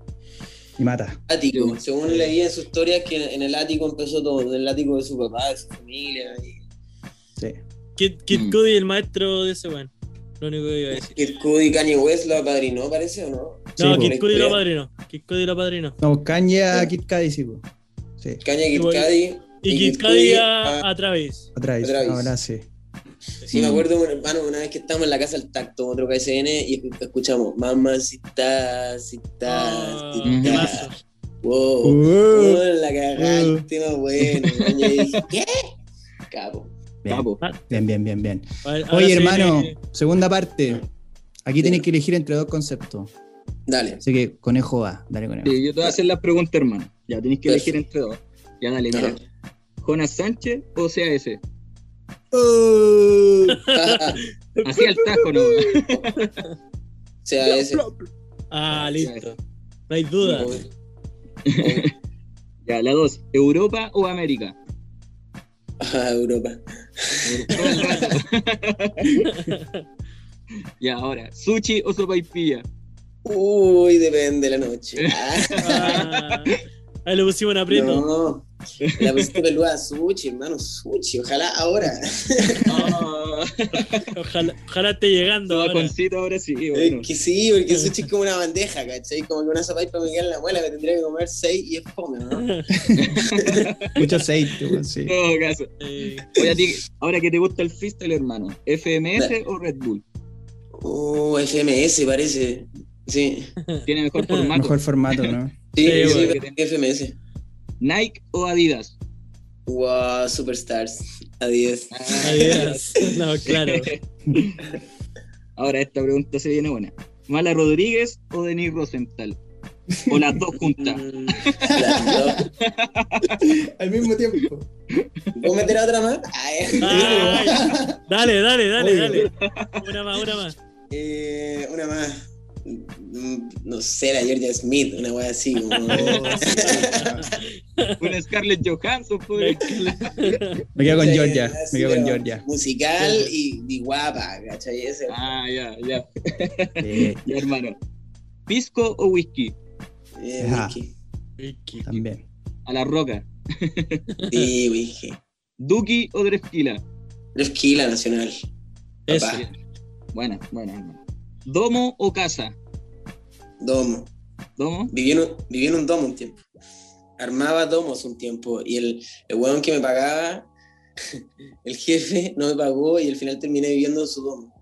Y mata. Ático, Sí. según leí en su historia, que en el ático empezó todo, en el ático de su papá, de su familia. Y Sí. Kid, Kid Mm. Cudi, el maestro de ese weón. Lo único que iba a decir. Kid Cudi, Kanye West lo apadrinó, parece, ¿o no? Sí, No, po. Kid Cudi lo padrino. Kid Cudi lo padrino. No, Kanye a Kid Cudi, sí, po. Sí, Kanye, Kid voy- Cudi. Y, Kid Kid Cudi a, a- a Travis. Otra vez. Ahora sí. Sí, me acuerdo, hermano, una vez que estábamos en la casa del tacto, otro KSN, y escu- escuchamos, mamacita, cita, Ah, cita. Wow, Uh, oh, la cagada, uh. tema bueno. Y dije, ¿qué? Capo. bien, Capo. bien, bien, bien, bien. Ahora Oye, hermano, viene- segunda parte. Aquí tienes que elegir entre dos conceptos. Dale. Así que conejo va. Dale conejo. Sí, yo te voy a hacer las preguntas, hermano. Ya, tenéis que elegir entre dos. Ya, dale, mira. Ajá. ¿Jonas Sánchez o CAS? Oh. Así al tajo, ¿no? O (laughs) sea, ese. Ah, listo. No hay duda. (laughs) Ya, la dos. ¿Europa o América? Ah, Europa. El (laughs) ya, ahora. ¿Sushi o sopaipilla? Uy, depende de la noche. Ah, Ah, ahí le pusimos un aprieto. no. (laughs) La pusiste peluda a Sushi, hermano. Sushi, ojalá ahora. (laughs) Ah, Ojalá, ojalá esté llegando. ahora. bajoncito ahora sí, bueno. Es que sí, porque (laughs) Sushi es como una bandeja, ¿cachai? Como que una zapaipa me queda en la muela, me tendría que comer seis y es fome, ¿no? Mucho aceite, weón, sí. En todo caso. Eh, Oye, a ti, ahora que te gusta el freestyle, hermano, ¿FMS Dale. o Red Bull? Uh, FMS parece. Sí. Tiene mejor formato. Mejor formato, ¿no? Sí, Sí, sí, bueno. FMS. ¿Nike o Adidas? Wow, Superstars. Adiós. adiós. (laughs) No, claro. (laughs) Ahora esta pregunta se viene buena. ¿Mala Rodríguez o Denis Rosenthal? O las dos juntas. (laughs) Las dos. Al mismo tiempo. ¿Puedo meter a otra más? Ay, Ay, dale, dale, dale, Oye. dale. Una más, una más. eh, una más. Mm, No sé, la Georgia Smith, una wea así. Como... (laughs) Una Scarlett Johansson, pues. Me quedo con Georgia, me quedo con pero Georgia. Musical y, y guapa, ¿cachai? Ese- Ah, ya, ya. Eh, (laughs) Ya, hermano. ¿Pisco o whisky? eh, whisky. Vicky. también. A la roca. Sí, (laughs) whisky. ¿Duki o Dreskila? Esquila nacional. Eso. Buena, buena, hermano. ¿Domo o casa? Domo. ¿Domo? Viví en, un, viví en un domo un tiempo. Armaba domos un tiempo y el, el weón que me pagaba, (laughs) el jefe, no me pagó y al final terminé viviendo en su domo.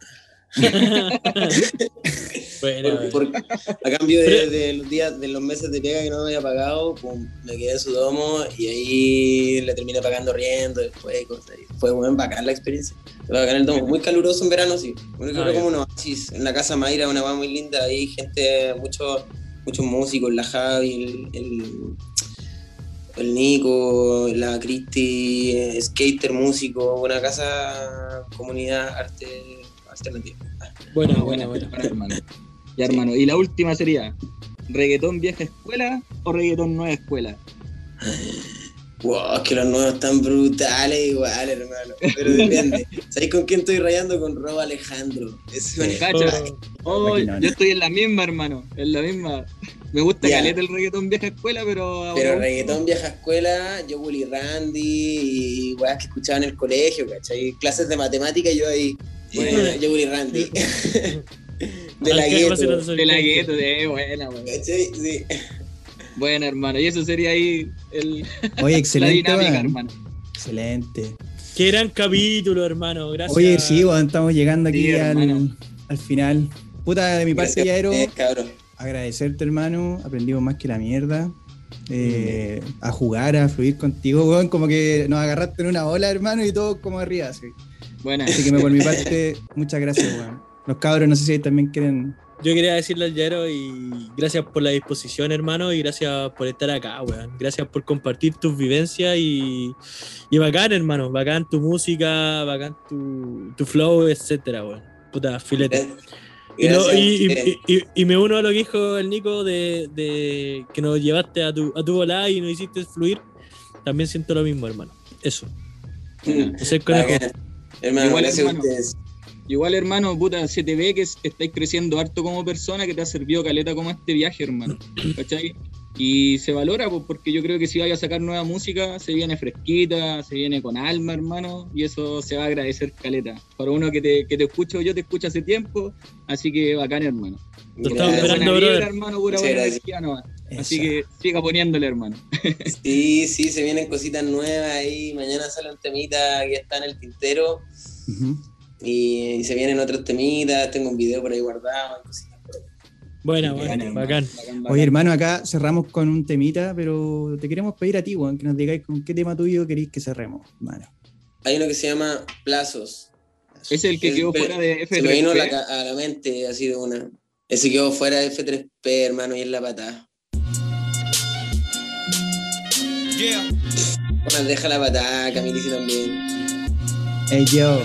(laughs) Bueno, Por- a cambio de, Pero- de los días, de los meses de pega que no me había pagado, pum, me quedé en su domo y ahí le terminé pagando riendo después. Fue bacán la experiencia. Bacán el domo. Muy caluroso en verano, sí. Muy Ah, como un oasis. En la casa Mayra, una va muy linda. Ahí gente, muchos muchos músicos, la Javi, el, el, el Nico, la Cristi, eh, skater, músico, una casa, comunidad, arte alternativa. buena, Ah, buena, buena. buena, hermano. Ya, hermano. Y la última sería: ¿reggaetón vieja escuela o reggaetón nueva escuela? Wow, es que los nuevos están brutales igual, hermano. Pero depende. (laughs) ¿Sabéis con quién estoy rayando? Con Rob Alejandro. Es. Cacha. Oh, Maquinón. yo estoy en la misma, hermano. En la misma. Me gusta Ya. caleta el reggaetón vieja escuela, pero. Pero ahora- reggaetón vieja escuela, yo Willy Randy y weas que escuchaba en el colegio, ¿cachai? Clases de matemática yo ahí. Bueno. yo Willy Randy. (laughs) de la gueto. De la gueto, de buena, weón. ¿Cachai? Sí. Buena, hermano. Y eso sería ahí el, Oye, (laughs) la excelente, dinámica, weón. hermano. Excelente. Qué gran capítulo, hermano. Gracias. Oye, sí, weón, estamos llegando aquí Sí, al, al final. Puta, de mi parte, Gracias ya a era ustedes, cabrón. agradecerte, hermano. Aprendimos más que la mierda. Eh, a jugar, a fluir contigo, weón. Como que nos agarraste en una ola, hermano, y todo como arriba. Así, Buena. así que por mi (laughs) parte, muchas gracias, weón. Los cabros, no sé si también quieren. Yo quería decirle al Yaro y gracias por la disposición, hermano, y gracias por estar acá, weón. Gracias por compartir tus vivencias y, y bacán, hermano. Bacán tu música, bacán tu, tu flow, etcétera, weón. Puta, filete. Y, no- Gracias a y- y- me uno a lo que dijo el Nico de, de que nos llevaste a tu, a tu volada y nos hiciste fluir. También siento lo mismo, hermano. Eso. (laughs) Mm. Hermano, Igual, gracias hermano. a ustedes. Igual, hermano, puta, se te ve que es- estáis creciendo harto como persona, que te ha servido caleta como este viaje, hermano. ¿Cachai? Y se valora, pues, porque yo creo que si vaya a sacar nueva música, se viene fresquita, se viene con alma, hermano, y eso se va a agradecer caleta. Para uno que te, que te escucho, yo te escucho hace tiempo, así que bacán, hermano. Lo estamos esperando, buena vibra, brother. hermano, pura Muchas buena gracias. energía nomás. Así que siga poniéndole, hermano. (laughs) Sí, sí, se vienen cositas nuevas ahí. Mañana sale un temita que está en el tintero. Ujú. Y, y se vienen otros temitas. Tengo un video por ahí guardado. cositas. Buena, Bacán, buena, hermano. bacán. Bacán, bacán. Oye, hermano, acá cerramos con un temita, pero te queremos pedir a ti, weón, que nos digáis con qué tema tuyo queréis que cerremos, hermano. Hay uno que se llama Plazos. Es el que quedó fuera de Se me vino a la, F3P. ca- a la mente así de una. Ese quedó fuera de F3P, hermano, y es la patada. Yeah. Bueno, deja la patada, Camilici también. Ey, yo.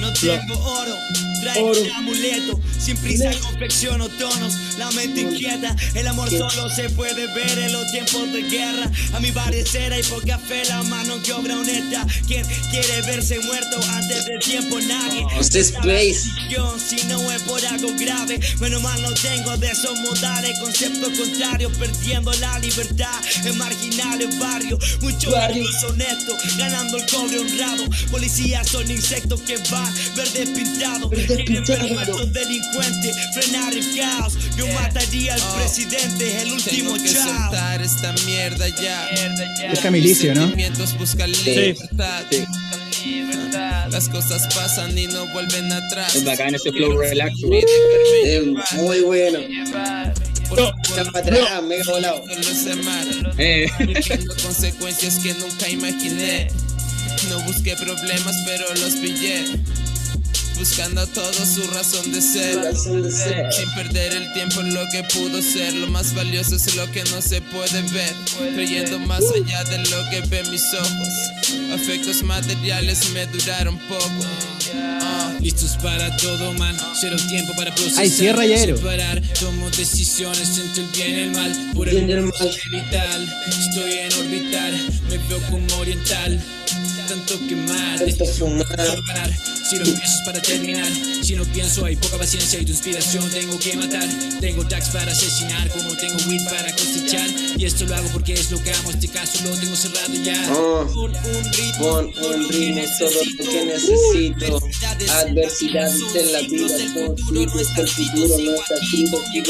No, (laughs) tengo oro, traigo Oro. un amuleto. Sin prisa confecciono tonos, la mente inquieta. El amor solo se puede ver en los tiempos de guerra. A mi parecer hay poca fe, la mano que obra honesta. Quien quiere verse muerto antes del tiempo, nadie. José Space. Yo, Si no es por algo grave, menos mal no tengo de esos modales, conceptos contrarios, perdiendo la libertad en marginales barrios, muchos barrios honestos, ganando el cobre honrado, policías son insectos que van verdes pintados, quieren ver muertos delincuentes, frenar el caos, yo mataría al Oh. presidente, el último Tengo que chao. soltar esta mierda ya. Es Camilicio, ¿no? Buscan libertad. Las cosas pasan y no vuelven atrás. Es bacán ese flow relax, güey. Es muy bueno. Está para atrás, mega volado. Eh, consecuencias que nunca imaginé. No busqué problemas, pero los pillé. Buscando todo su razón de ser. Razón de ser. Sin perder el tiempo en lo que pudo ser. Lo más valioso es lo que no se puede ver. Creyendo más allá de lo que ven mis ojos. Afectos materiales me duraron poco. Ah, Listos para todo, man. Cero tiempo para procesar. Ay, cierra, Yaero. separar. Tomo decisiones entre el bien y el mal. Por el el mal. Estoy en orbital. Me veo como oriental. Tanto quemar. Tanto fumar. Si lo es para terminar. Si no pienso, hay poca paciencia y tu inspiración tengo que matar. Tengo tags para asesinar, como tengo weed para cosechar. Y esto lo hago porque es lo que amo. Este caso lo tengo cerrado ya. Oh, Pon un ritmo, Pon un ritmo, todo lo que necesito. Adversidades en la vida son ciclos, el futuro no está escrito. Sigo aquí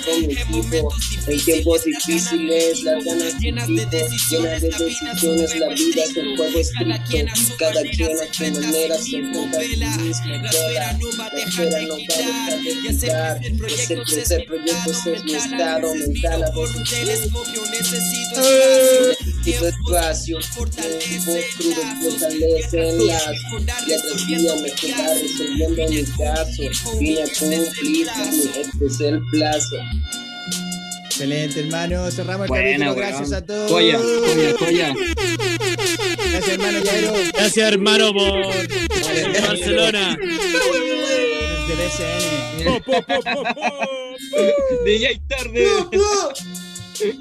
con mi equipo. En tiempos difíciles, las ganas llenas de llenas de decisiones, la vida es un juego estricto. Cada quien a su manera se enfrenta a sí mismo. La esfera no va a dejar de girar. Y hacer crecer proyectos es mi mi estado mental. mental. A Por un telescopio necesito necesito espacio. espacio. Tiempos crudos fortalecen las letras guía me queda resolviendo mi caso. Vine a cumplir, este es el plazo. Excelente, hermano. Cerramos el Buena, capítulo. weón. Gracias a todos. Joya, joya, joya. Gracias, hermano. Gracias, hermano, por Barcelona. Del SN. DJ tarde. Plop, DJ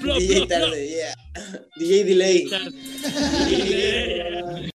plop, plop. tarde, yeah. DJ delay. Yeah.